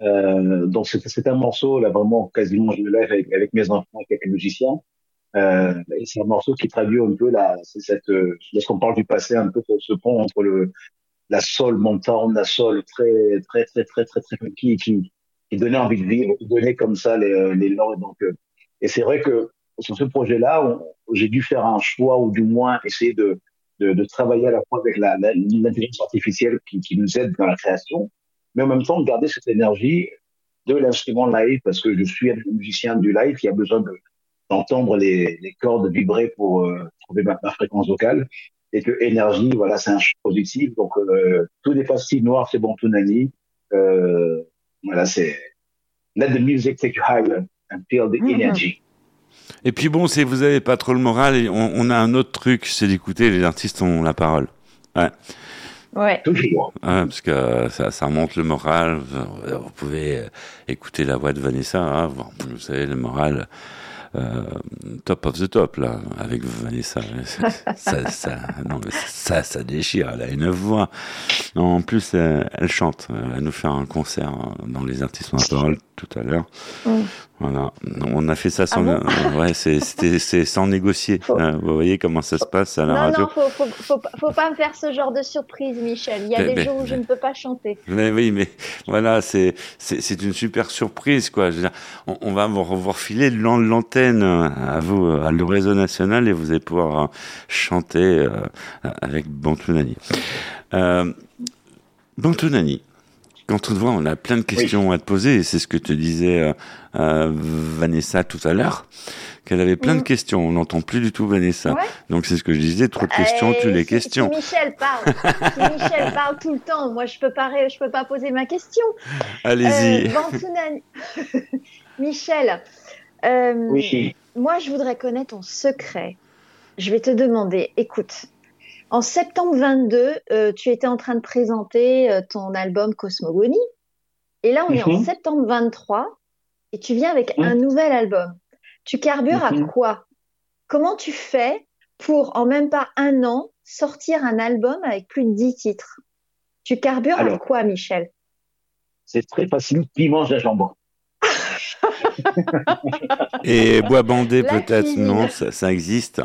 Donc c'est un morceau, là, vraiment, quasiment, je le lève avec, mes enfants, avec quelques musiciens. C'est un morceau qui traduit un peu la, cette, lorsqu'on parle du passé, un peu ce, ce pont entre le, la soul montante, la soul très, très, très, très, très, très funky, qui, qui donnait envie de vivre, qui donnait comme ça les, les notes. Donc, euh, et c'est vrai que sur ce projet-là, j'ai dû faire un choix ou du moins essayer de, de, de travailler à la fois avec l'intelligence artificielle qui, qui nous aide dans la création, mais en même temps garder cette énergie de l'instrument live parce que je suis un musicien du live qui a besoin de, d'entendre les, les cordes vibrer pour euh, trouver ma fréquence vocale et que énergie, voilà, c'est un choix positif. Donc euh, tout n'est pas si noir, c'est bon tout nani. Euh, voilà, c'est let the music take you higher and feel the Mhm. energy. Et puis bon, si vous avez pas trop le moral, on, on a un autre truc, c'est d'écouter les artistes ont la parole. Ouais. Ouais. Toujours. Ouais, parce que ça, ça remonte le moral. Vous, vous pouvez euh, écouter la voix de Vanessa. hein, vous, vous savez, le moral euh, top of the top, là, avec Vanessa. Ça, ça, non, ça, ça déchire. Elle a une voix. Non, en plus, elle, chante. Elle nous faire un concert dans les artistes en tout à l'heure. Voilà. On a fait ça sans, Ah bon <laughs> ouais, c'est, sans négocier. Euh, Vous voyez comment ça se passe à la Non, radio. non, faut, faut, faut, pas- faut pas me faire ce genre de surprise, Michel. Il y a Mais- des mais- jours où je ne peux pas chanter. Mais oui, mais voilà, c'est une super surprise, quoi. Je veux dire, on, on va vous, vous refiler l'an- l'antenne euh, à vous, euh, à le réseau national, et vous allez pouvoir euh, chanter euh, avec Bantounani. Euh, Bantounani, quand on te voit, on a plein de questions à te poser, et c'est ce que te disait euh, euh, Vanessa tout à l'heure, qu'elle avait plein de Mm. questions. On n'entend plus du tout Vanessa. Ouais. Donc c'est ce que je disais, trop de questions, Euh, tu les questions. Si Michel parle, <laughs> si Michel parle tout le temps, moi je peux pas, je peux pas poser ma question. Allez-y. Euh, <laughs> Michel, euh, Oui. moi je voudrais connaître ton secret. Je vais te demander, écoute, en septembre 22, euh, tu étais en train de présenter euh, ton album Cosmogonie. Et là, on est en Mhm. septembre 23 et tu viens avec un nouvel album. Tu carbures à Mhm. quoi? Comment tu fais pour, en même pas un an, sortir un album avec plus de 10 titres? Tu carbures à quoi, Michel? C'est très facile. Piment gingembre. Et bois bandé La peut-être, non, ça, ça existe.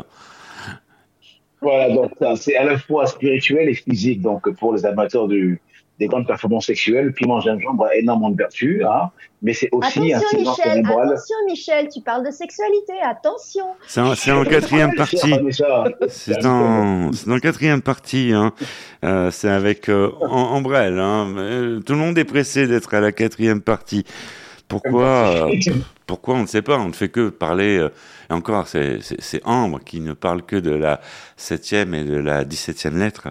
Voilà, donc c'est à la fois spirituel et physique. Donc pour les amateurs du, des grandes performances sexuelles, piment gingembre a énormément de vertus, hein, mais c'est aussi un Attention, stimulant Michel, cérébral. attention, Michel, tu parles de sexualité, attention. C'est en, c'est en quatrième partie. Ça, C'est dans, c'est dans quatrième partie. Hein. Euh, c'est avec euh, Am- Ambrelle. Hein. Euh, tout le monde est pressé d'être à la quatrième partie. Pourquoi euh, <laughs> Pourquoi on ne sait pas On ne fait que parler. euh, et encore, c'est Ambre qui ne parle que de la septième et de la dix-septième lettre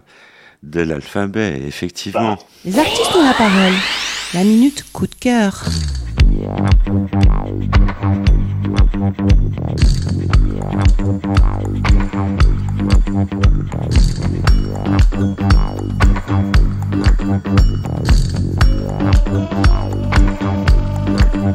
de l'alphabet. Effectivement. Les artistes ont la parole. La minute coup de cœur. Thank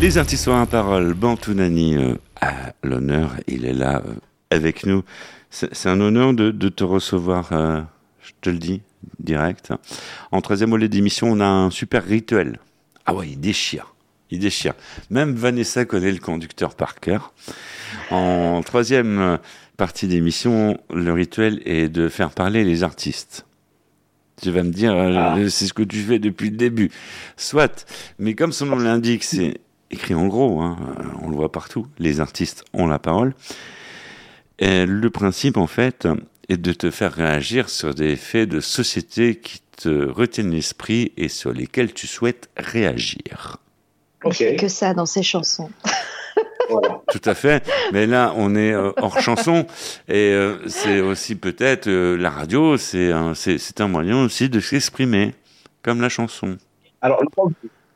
Les artistes ont la parole. Bantounani euh, à l'honneur, il est là euh, avec nous. C'est un honneur de, te recevoir, euh, je te le dis, direct. En troisième volet d'émission, on a un super rituel. Ah ouais, il déchire. Il déchire. Même Vanessa connaît le conducteur par cœur. En troisième partie d'émission, le rituel est de faire parler les artistes. Tu vas me dire, euh, Ah. c'est ce que tu fais depuis le début. Soit, mais comme son nom l'indique, c'est écrit en gros, hein, euh, on le voit partout, les artistes ont la parole. Et le principe, en fait, est de te faire réagir sur des faits de société qui te retiennent l'esprit et sur lesquels tu souhaites réagir. Il Ok, fait que ça dans ses chansons. <laughs> voilà. Tout à fait. Mais là, on est euh, hors <laughs> chanson. Et euh, c'est aussi peut-être euh, la radio, c'est un, c'est, c'est un moyen aussi de s'exprimer, comme la chanson. Alors, le problème,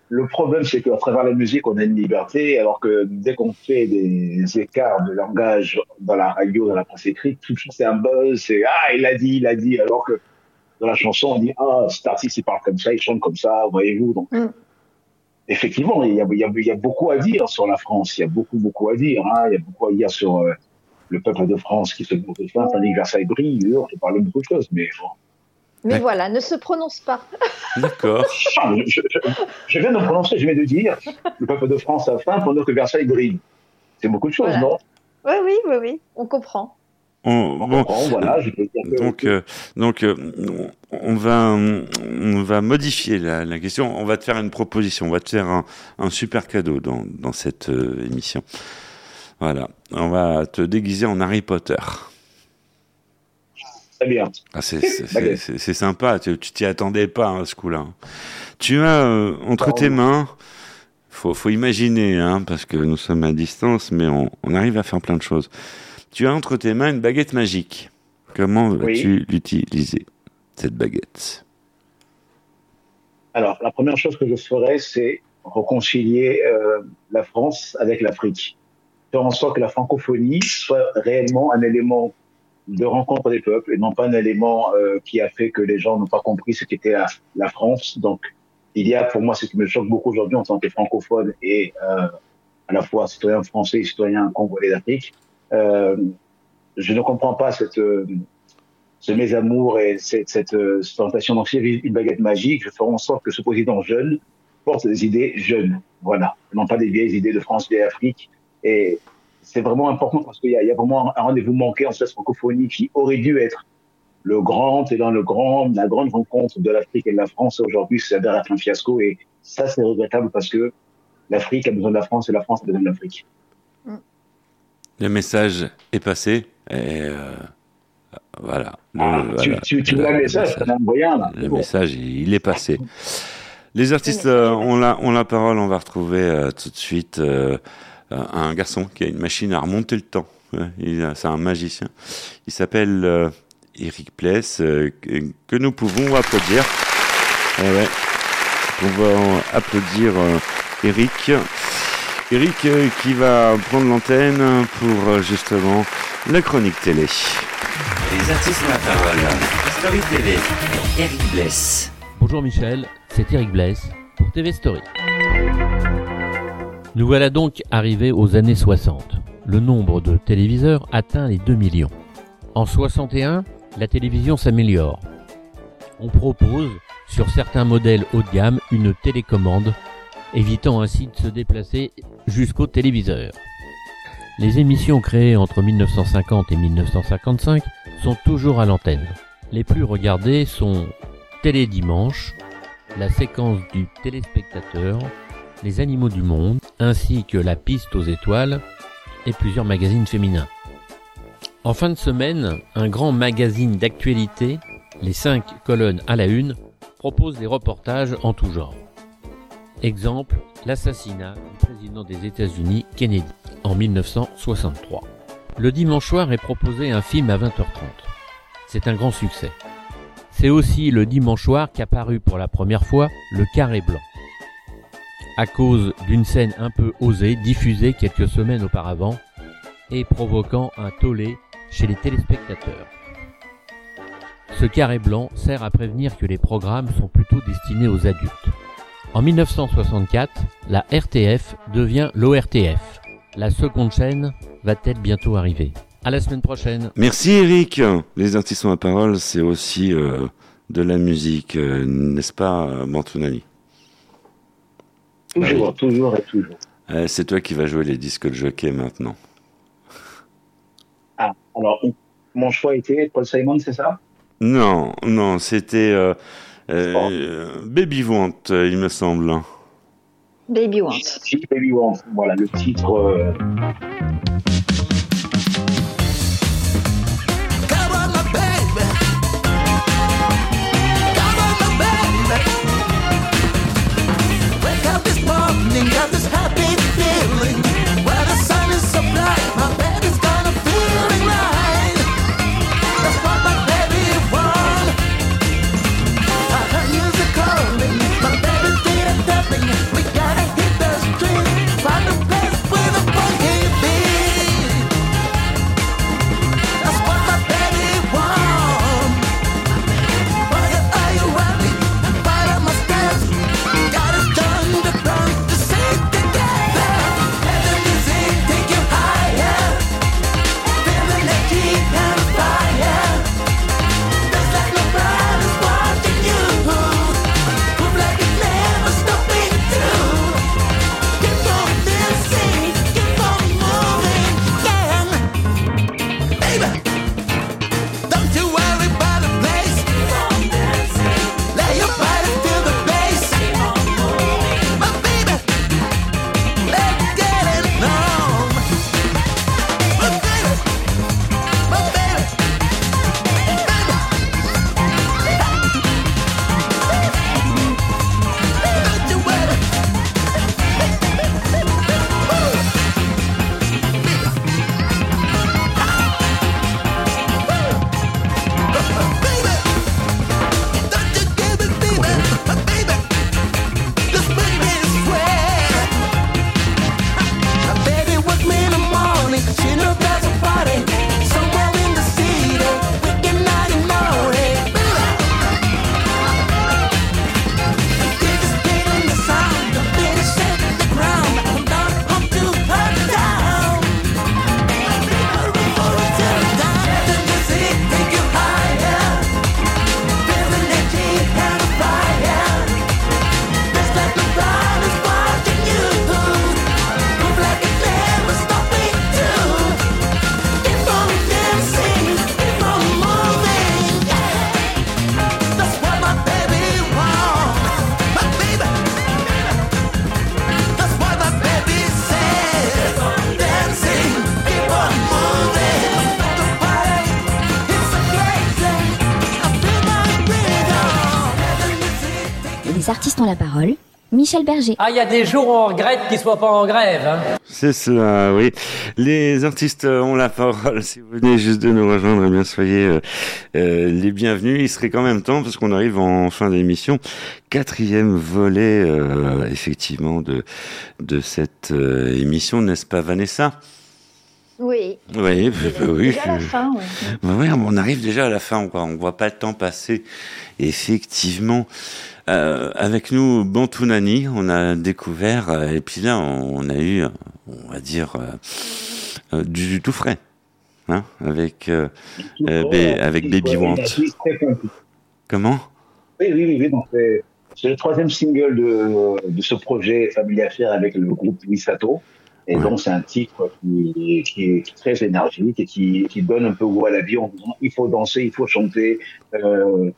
le problème, c'est qu'à travers la musique, on a une liberté, alors que dès qu'on fait des écarts de langage dans la radio, dans la presse écrite, tout de suite, c'est un buzz, c'est Ah, il a dit, il a dit, alors que dans la chanson, on dit Ah, cet artiste, il parle comme ça, il chante comme ça, voyez-vous. Donc, Mm. Effectivement, il y, a, il, y a, il y a beaucoup à dire sur la France, il y a beaucoup, beaucoup à dire. Hein. Il y a beaucoup à dire sur euh, le peuple de France qui se montre fin, tandis que Versailles brille, on peut parler de beaucoup de choses, mais bon. Mais voilà, ne se prononce pas. D'accord. <laughs> Je, je- je viens de prononcer, je viens de dire, le peuple de France a faim pendant que Versailles brille. C'est beaucoup de choses, Voilà. non? Oui, oui, oui, oui, on comprend. On- On bon, comprend, voilà, je peux dire que- Donc, euh, donc euh, on va, on va modifier la, la question. On va te faire une proposition. On va te faire un, un super cadeau dans, dans cette euh, émission. Voilà. On va te déguiser en Harry Potter. très bien. Ah, c'est, c'est, <laughs> sympa. Tu t'y attendais pas hein, ce coup-là. Tu as entre Pardon. tes mains. Faut, faut imaginer, hein, parce que nous sommes à distance, mais on, on arrive à faire plein de choses. Tu as entre tes mains une baguette magique. Comment vas-tu l'utiliser, cette baguette? Alors, la première chose que je ferais, c'est réconcilier euh, la France avec l'Afrique. Faire en sorte que la francophonie soit réellement un élément de rencontre des peuples et non pas un élément euh, qui a fait que les gens n'ont pas compris ce qu'était la, la France. Donc, il y a pour moi ce qui me choque beaucoup aujourd'hui en tant que francophone et euh, à la fois citoyen français et citoyen congolais d'Afrique. Euh, je ne comprends pas euh, ce mésamour et cette, cette, euh, cette tentation d'en une baguette magique. Je ferai en sorte que ce président jeune porte des idées jeunes. Voilà. Non pas des vieilles idées de France, vieille Afrique. Et c'est vraiment important parce qu'il y, y a vraiment un rendez-vous manqué en cette francophonie qui aurait dû être le grand et dans le grand, la grande rencontre de l'Afrique et de la France. Aujourd'hui, s'avère être un fiasco et ça, c'est regrettable parce que l'Afrique a besoin de la France et la France a besoin de l'Afrique. Le message est passé. Et euh, voilà. Le, Ah, tu, voilà. tu, tu vois le message, envoyé un, là. Le Bon. message, il est passé. Les artistes euh, ont, la, ont la parole. On va retrouver euh, tout de suite un garçon qui a une machine à remonter le temps. C'est un magicien. Il s'appelle euh, Eric Pless, euh, que, nous pouvons applaudir. Ouais. On va applaudir euh, Eric. Eric euh, qui va prendre l'antenne pour euh, justement la chronique télé. Les artistes ont la parole. Story TV. Eric Bless. Bonjour Michel, c'est Eric Bless pour TV Story. Nous voilà donc arrivés aux années 60. Le nombre de téléviseurs atteint les 2 millions. En 61, la télévision s'améliore. On propose, sur certains modèles haut de gamme, une télécommande, évitant ainsi de se déplacer jusqu'au téléviseur. Les émissions créées entre 1950 et 1955 sont toujours à l'antenne. Les plus regardées sont Télé Dimanche, la séquence du téléspectateur, Les animaux du monde, ainsi que La piste aux étoiles et plusieurs magazines féminins. En fin de semaine, un grand magazine d'actualité, les cinq colonnes à la une, propose des reportages en tout genre. Exemple, l'assassinat du président des États-Unis Kennedy en 1963. Le dimanche soir est proposé un film à 20h30. C'est un grand succès. C'est aussi le dimanche soir qu'apparut pour la première fois le carré blanc. À cause d'une scène un peu osée diffusée quelques semaines auparavant et provoquant un tollé chez les téléspectateurs. Ce carré blanc sert à prévenir que les programmes sont plutôt destinés aux adultes. En 1964, la RTF devient l'ORTF. La seconde chaîne va-t-elle bientôt arriver? À la semaine prochaine. Merci Eric. Les artistes ont la parole, c'est aussi euh, de la musique, euh, n'est-ce pas, euh, Mantounani? Toujours, toujours et toujours. Euh, C'est toi qui vas jouer les disques de jockey maintenant. Ah, alors, mon choix était Paul Simon, c'est ça? Non, non, c'était euh, euh, Baby Want, euh, il me semble. Baby Want. Baby Want, voilà, le titre. Michel Berger. Ah, il y a des jours où on regrette qu'ils soient pas en grève. Hein. C'est cela, oui. Les artistes euh, ont la parole. Si vous venez juste de nous rejoindre, eh bien soyez euh, euh, les bienvenus. Il serait quand même temps, parce qu'on arrive en fin d'émission, quatrième volet, euh, effectivement, de de cette euh, émission, n'est-ce pas, Vanessa? Oui. Oui, oui. Déjà la fin. Bah on arrive déjà à la fin, quoi. On voit pas le temps passer. Effectivement, euh, avec nous, Bantounani, on a découvert, euh, et puis là, on a eu, on va dire, euh, du, tout frais, hein, avec Ba- avec Baby Want. Comment? Oui, oui, oui. oui, donc c'est- le troisième single de, de ce projet Famille Affaires avec le groupe Misato. Et donc, c'est un titre qui, qui est très énergique et qui, qui donne un peu goût à la vie en disant il faut danser, il faut chanter, euh,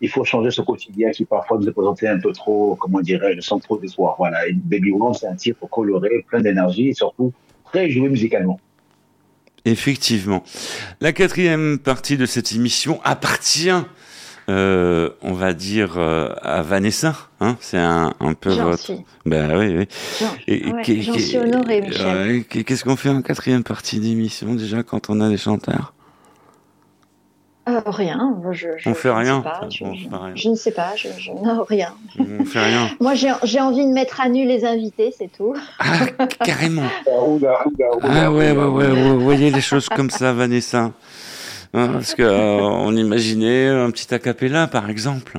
il faut changer ce quotidien qui parfois nous est présenté un peu trop, comment dirais-je, sans trop d'espoir. Voilà. Et Baby One, c'est un titre coloré, plein d'énergie et surtout très joué musicalement. Effectivement. La quatrième partie de cette émission appartient, euh, on va dire, euh, à Vanessa. Hein c'est un, un peu votre. suis. Ben oui, oui. J'en- ouais, suis honorée, Michel. Qu'est-ce qu'on fait en quatrième partie d'émission déjà quand on a des chanteurs? Euh, rien. Je, je, On fait je rien. sais pas, je, On je- fait rien. je ne sais pas. Je, je, non, rien. On fait rien. <laughs> Moi, j'ai j'ai envie de mettre à nu les invités, c'est tout. Carrément. <laughs> Oula, oula, Ah ouais, ouais, vous voyez les choses comme ça, Vanessa. Hein, parce que euh, on imaginait un petit acapella, par exemple.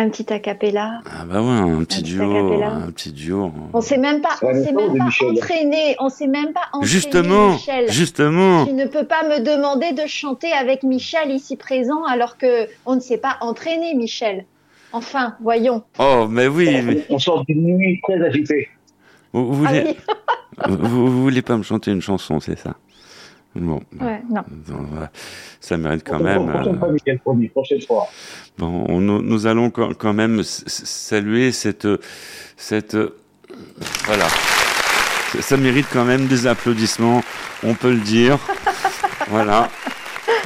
Un petit acapella. Ah bah ouais, un petit duo, un petit duo. On s'est même pas, on s'est même pas entraîné. On s'est même pas entraîné. Justement, Michel. justement. Tu ne peux pas me demander de chanter avec Michel ici présent alors que on ne s'est pas entraîné, Michel. Enfin, voyons. Oh, mais oui. mais- On sort d'une nuit très agitée. Vous, vous Ah oui. <laughs> vous, vous voulez pas me chanter une chanson, c'est ça? Bon, Ouais, non. ça mérite quand même. Prochaine euh, fois, Michel, promis, prochaine fois. Bon, on- nous, allons quand même saluer cette, cette, voilà. Ça, ça mérite quand même des applaudissements, on peut le dire. <laughs> voilà.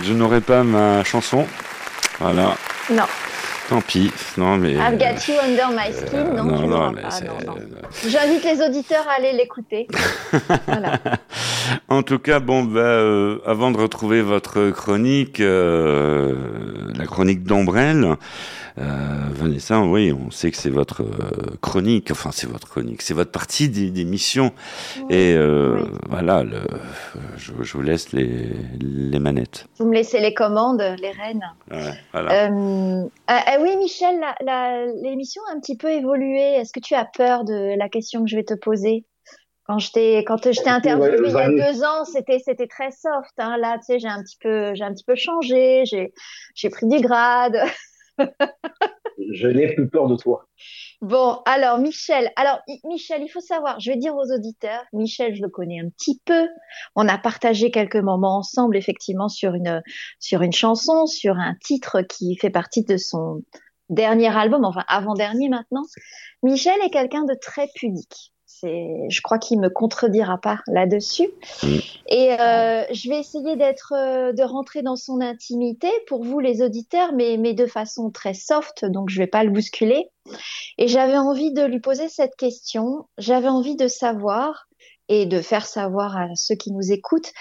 Je n'aurai pas ma chanson. Voilà. Non. Tant pis. Non, mais. I've got you under my skin. euh, non, non, non, mais Non, non. J'invite les auditeurs à aller l'écouter. <laughs> En tout cas, bon, bah, euh, avant de retrouver votre chronique, euh, la chronique d'Ombrelle, euh, Vanessa, oui, on sait que c'est votre euh, chronique, enfin c'est votre chronique, c'est votre partie des- d'émission. Et euh, voilà, le, je, je vous laisse les, les manettes. Vous me laissez les commandes, les rênes. Ouais, voilà. Euh, ah, ah oui, Michel, l'émission a un petit peu évolué. Est-ce que tu as peur de la question que je vais te poser? Quand je t'ai quand je t'ai interviewé il y a deux ans, c'était c'était très soft. Hein. Là, tu sais, j'ai un petit peu j'ai un petit peu changé. J'ai j'ai pris du grade. <laughs> Je n'ai plus peur de toi. Bon, alors Michel, alors Michel, il faut savoir, je vais dire aux auditeurs, Michel, je le connais un petit peu. On a partagé quelques moments ensemble, effectivement, sur une sur une chanson, sur un titre qui fait partie de son dernier album, enfin avant-dernier maintenant. Michel est quelqu'un de très pudique. Je crois qu'il me contredira pas là-dessus. Et euh, je vais essayer d'être, euh, de rentrer dans son intimité pour vous les auditeurs, mais, mais de façon très soft, donc je vais pas le bousculer. Et j'avais envie de lui poser cette question. J'avais envie de savoir et de faire savoir à ceux qui nous écoutent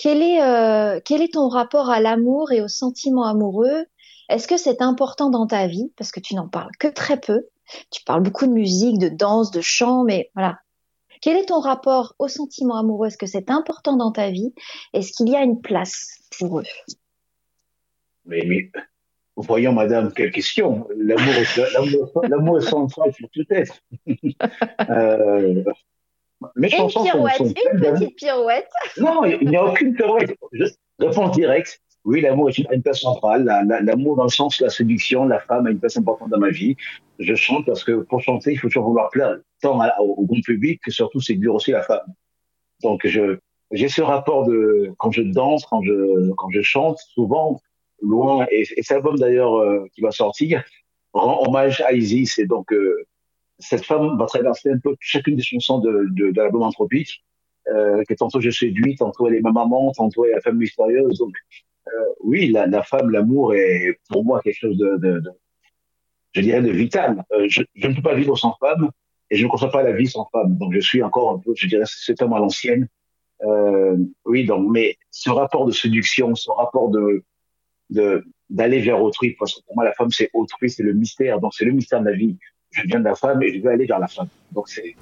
quel est, euh, quel est ton rapport à l'amour et au sentiment amoureux? Est-ce que c'est important dans ta vie? Parce que tu n'en parles que très peu. Tu parles beaucoup de musique, de danse, de chant, mais voilà. Quel est ton rapport au sentiment amoureux? Est-ce que c'est important dans ta vie? Est-ce qu'il y a une place pour eux? Mais, mais voyons, madame, quelle question. L'amour est, l'amour, l'amour est central sur tout être. <laughs> euh, mes Une chansons pirouette, sont une petite pirouette. Non, il n'y a aucune pirouette. Je réponse directe. Oui, l'amour est une, place centrale. La- la- L'amour dans le sens de la séduction, la femme a une place importante dans ma vie. Je chante parce que pour chanter, il faut toujours vouloir plaire tant au, au public que surtout séduire aussi la femme. Donc, je j'ai ce rapport de quand je danse, quand je quand je chante, souvent loin. Et, et cet album d'ailleurs euh, qui va sortir rend hommage à Isis. Et donc euh, cette femme va traverser un peu chacune des chansons de, de, de l'album Anthropique. Euh, que tantôt je séduis, tantôt elle est ma maman, tantôt elle est la femme mystérieuse. Donc euh, oui, la, la femme, l'amour est pour moi quelque chose de, de, de je dirais de vital. Euh, je, je ne peux pas vivre sans femme et je ne conçois pas la vie sans femme. Donc je suis encore un peu, je dirais, cet homme à l'ancienne. Euh, oui, donc mais ce rapport de séduction, ce rapport de d'aller vers autrui, parce que pour moi la femme c'est autrui, c'est le mystère. Donc c'est le mystère de la vie. Je viens de la femme et je veux aller vers la femme. Donc c'est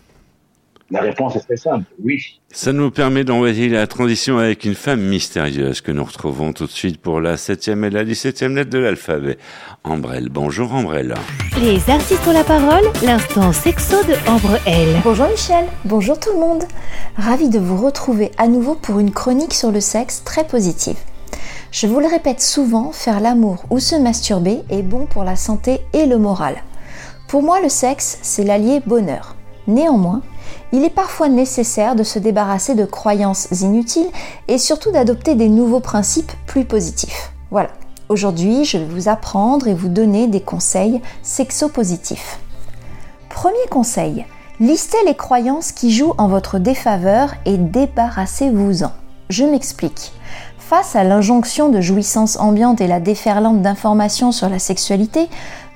La réponse est très simple, oui. Ça nous permet d'envoyer la transition avec une femme mystérieuse que nous retrouvons tout de suite pour la septième et la dix-septième lettre de l'alphabet. Ambrelle, bonjour Ambrelle. Les artistes ont la parole, l'instant sexo de Ambre L. Bonjour Michel, bonjour tout le monde. Ravi de vous retrouver à nouveau pour une chronique sur le sexe très positive. Je vous le répète souvent, faire l'amour ou se masturber est bon pour la santé et le moral. Pour moi, le sexe, c'est l'allié bonheur. Néanmoins, il est parfois nécessaire de se débarrasser de croyances inutiles et surtout d'adopter des nouveaux principes plus positifs. Voilà, aujourd'hui je vais vous apprendre et vous donner des conseils sexo-positifs. Premier conseil, listez les croyances qui jouent en votre défaveur et débarrassez-vous-en. Je m'explique. Face à l'injonction de jouissance ambiante et la déferlante d'informations sur la sexualité,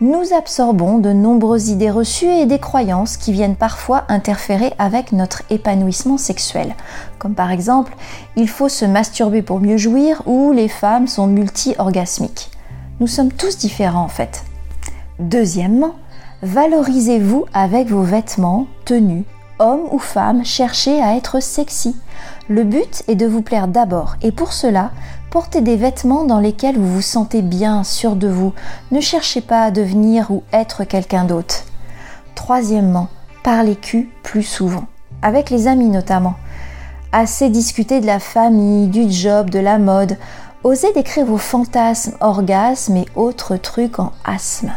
nous absorbons de nombreuses idées reçues et des croyances qui viennent parfois interférer avec notre épanouissement sexuel. Comme par exemple, il faut se masturber pour mieux jouir ou les femmes sont multi-orgasmiques. Nous sommes tous différents en fait. Deuxièmement, valorisez-vous avec vos vêtements, tenues, homme ou femme, cherchez à être sexy. Le but est de vous plaire d'abord et pour cela, portez des vêtements dans lesquels vous vous sentez bien, sûr de vous. Ne cherchez pas à devenir ou être quelqu'un d'autre. Troisièmement, parlez cul plus souvent, avec les amis notamment. Assez discuter de la famille, du job, de la mode. Osez décrire vos fantasmes, orgasmes et autres trucs en asthme.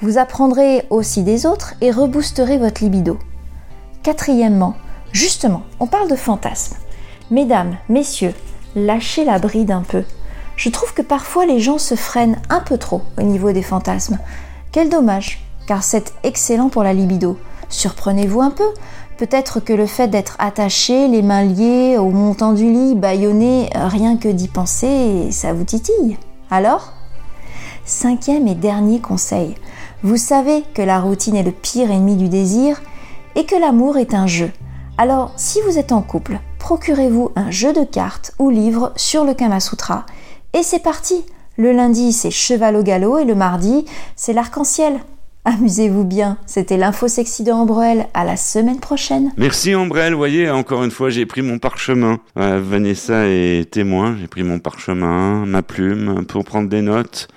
Vous apprendrez aussi des autres et reboosterez votre libido. Quatrièmement, justement, on parle de fantasmes. Mesdames, messieurs, lâchez la bride un peu. Je trouve que parfois les gens se freinent un peu trop au niveau des fantasmes. Quel dommage, car c'est excellent pour la libido. Surprenez-vous un peu. Peut-être que le fait d'être attaché, les mains liées, au montant du lit, bâillonné, rien que d'y penser, ça vous titille. Alors? Cinquième et dernier conseil. Vous savez que la routine est le pire ennemi du désir et que l'amour est un jeu. Alors, si vous êtes en couple, procurez-vous un jeu de cartes ou livre sur le Kama Sutra. Et c'est parti Le lundi, c'est cheval au galop et le mardi, c'est l'arc-en-ciel. Amusez-vous bien, c'était l'info sexy de Ambrelle. À la semaine prochaine. Merci Ambrelle, voyez, encore une fois, j'ai pris mon parchemin. Ouais, Vanessa est témoin, j'ai pris mon parchemin, ma plume, pour prendre des notes.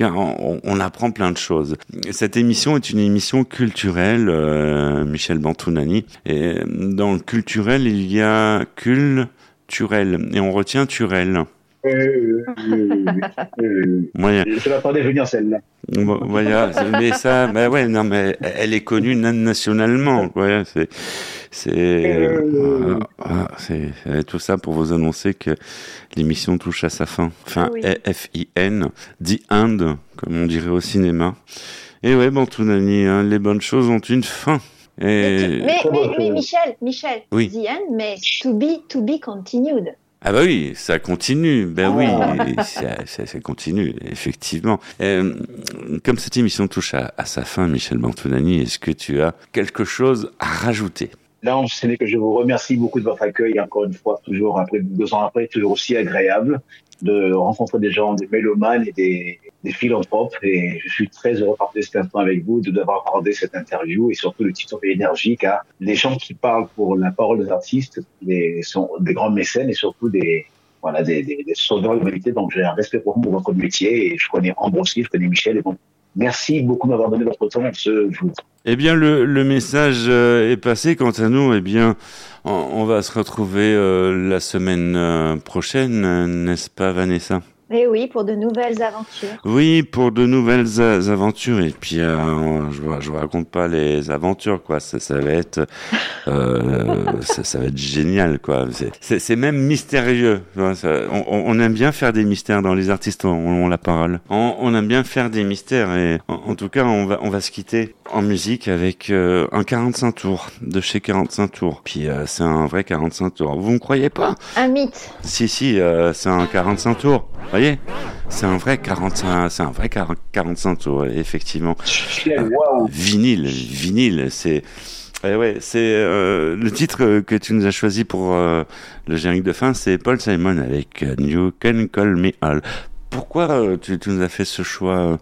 On, on apprend plein de choses. Cette émission est une émission culturelle, euh, Michel Bantounani. Et dans le culturel, il y a culturel. Et on retient Turel. Euh, euh, euh, Moyen. Je l'attendais venir celle-là. Bon, Voilà, mais ça, bah ouais, non, mais elle est connue na- nationalement. C'est, c'est, euh, ah, c'est c'est tout ça pour vous annoncer que l'émission touche à sa fin. Enfin, Oui. F-I-N, The End, comme on dirait au cinéma. Et ouais, bon, Tounani, hein, les bonnes choses ont une fin. Et... Mais, mais, mais Michel, Michel, Oui. the end, mais to be, to be continued. Ah bah oui, ça continue. Ben Ah. oui, <laughs> ça, ça, ça continue, effectivement. Euh, comme cette émission touche à, à sa fin, Michel Bantounani, est-ce que tu as quelque chose à rajouter? Là, ce n'est que je vous remercie beaucoup de votre accueil, encore une fois, toujours après, deux ans après, toujours aussi agréable de rencontrer des gens, des mélomanes et des, des philanthropes. Et je suis très heureux de partager cet instant avec vous, de d'avoir accordé cette interview et surtout le titre et l'énergie, car les gens qui parlent pour la parole des artistes les, sont des grands mécènes et surtout des, voilà, des, des, des sauveurs de l'humanité. Donc, j'ai un respect pour vous, pour votre métier et je connais Ambre aussi, je connais Michel. Et donc, merci beaucoup de m'avoir donné votre temps ce. Eh bien, le, message euh, est passé. Quant à nous, eh bien, on, va se retrouver euh, la semaine euh, prochaine, n'est-ce pas, Vanessa? Et oui, pour de nouvelles aventures. Oui, pour de nouvelles aventures. Et puis, euh, je, je vous raconte pas les aventures, quoi. Ça, ça va être, euh, <laughs> ça, ça va être génial, quoi. C'est- même mystérieux. on, on- on aime bien faire des mystères dans les artistes ont, ont la parole. On, on aime bien faire des mystères. Et en, en tout cas, on va, on va se quitter en musique avec euh, un 45 tours de chez 45 tours. Puis c'est un vrai 45 tours. Vous me croyez pas? Un mythe. si, si, c'est un 45 tours. Voyez C'est un vrai 45, c'est un vrai 40 45 tours, effectivement. Waouh. Vinyle, vinyle, c'est. eh ouais, c'est euh, le titre que tu nous as choisi pour euh, le générique de fin, c'est Paul Simon avec euh, You Can Call Me All. Pourquoi euh, tu, tu nous as fait ce choix,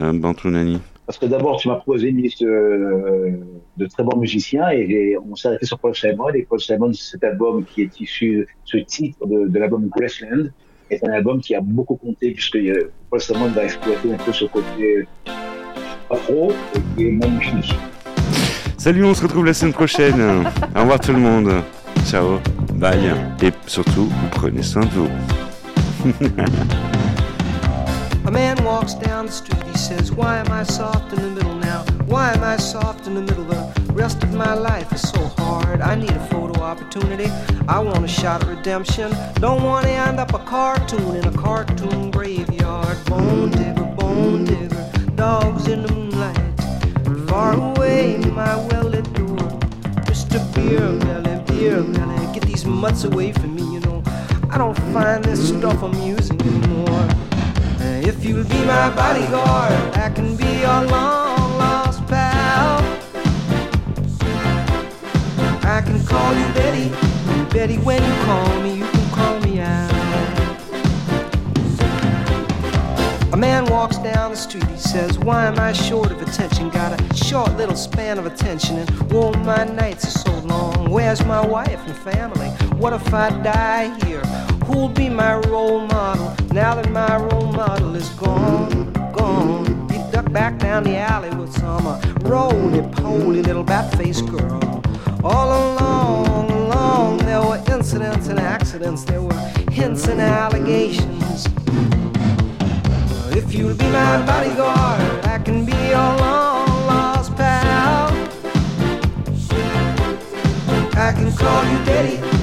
euh, Bantounani? Parce que d'abord, tu m'as proposé une liste euh, de très bons musiciens et on s'est arrêté sur Paul Simon. Et Paul Simon, cet album qui est issu, ce titre de, de l'album Graceland, est un album qui a beaucoup compté puisque Paul Simon va exploiter un peu ce côté afro et qui est magnifique. Salut, on se retrouve la semaine prochaine. Au revoir tout le monde. Ciao, bye. Et surtout, prenez soin de vous. <laughs> A man walks down the street, he says, Why am I soft in the middle now? Why am I soft in the middle? The rest of my life is so hard. I need a photo opportunity. I want a shot at redemption. Don't want to end up a cartoon in a cartoon graveyard. Bone digger, bone digger, dogs in the moonlight. Far away, my well lit door. Mr. Beer Belly, Beer Belly, get these mutts away from me, you know. I don't find this stuff amusing anymore. If you'll be my bodyguard, I can be your long can call you Betty, Betty. When you call me, you can call me out. A man walks down the street, he says, Why am I short of attention? Got a short little span of attention, and oh, my nights are so long. Where's my wife and family? What if I die here? Who'll be my role model now that my role model is gone? Gone. He ducked back down the alley with some uh, roly poly little bat faced girl. All along, along, there were incidents and accidents, there were hints and allegations. If you'll be my bodyguard, I can be your long lost pal. I can call you Daddy,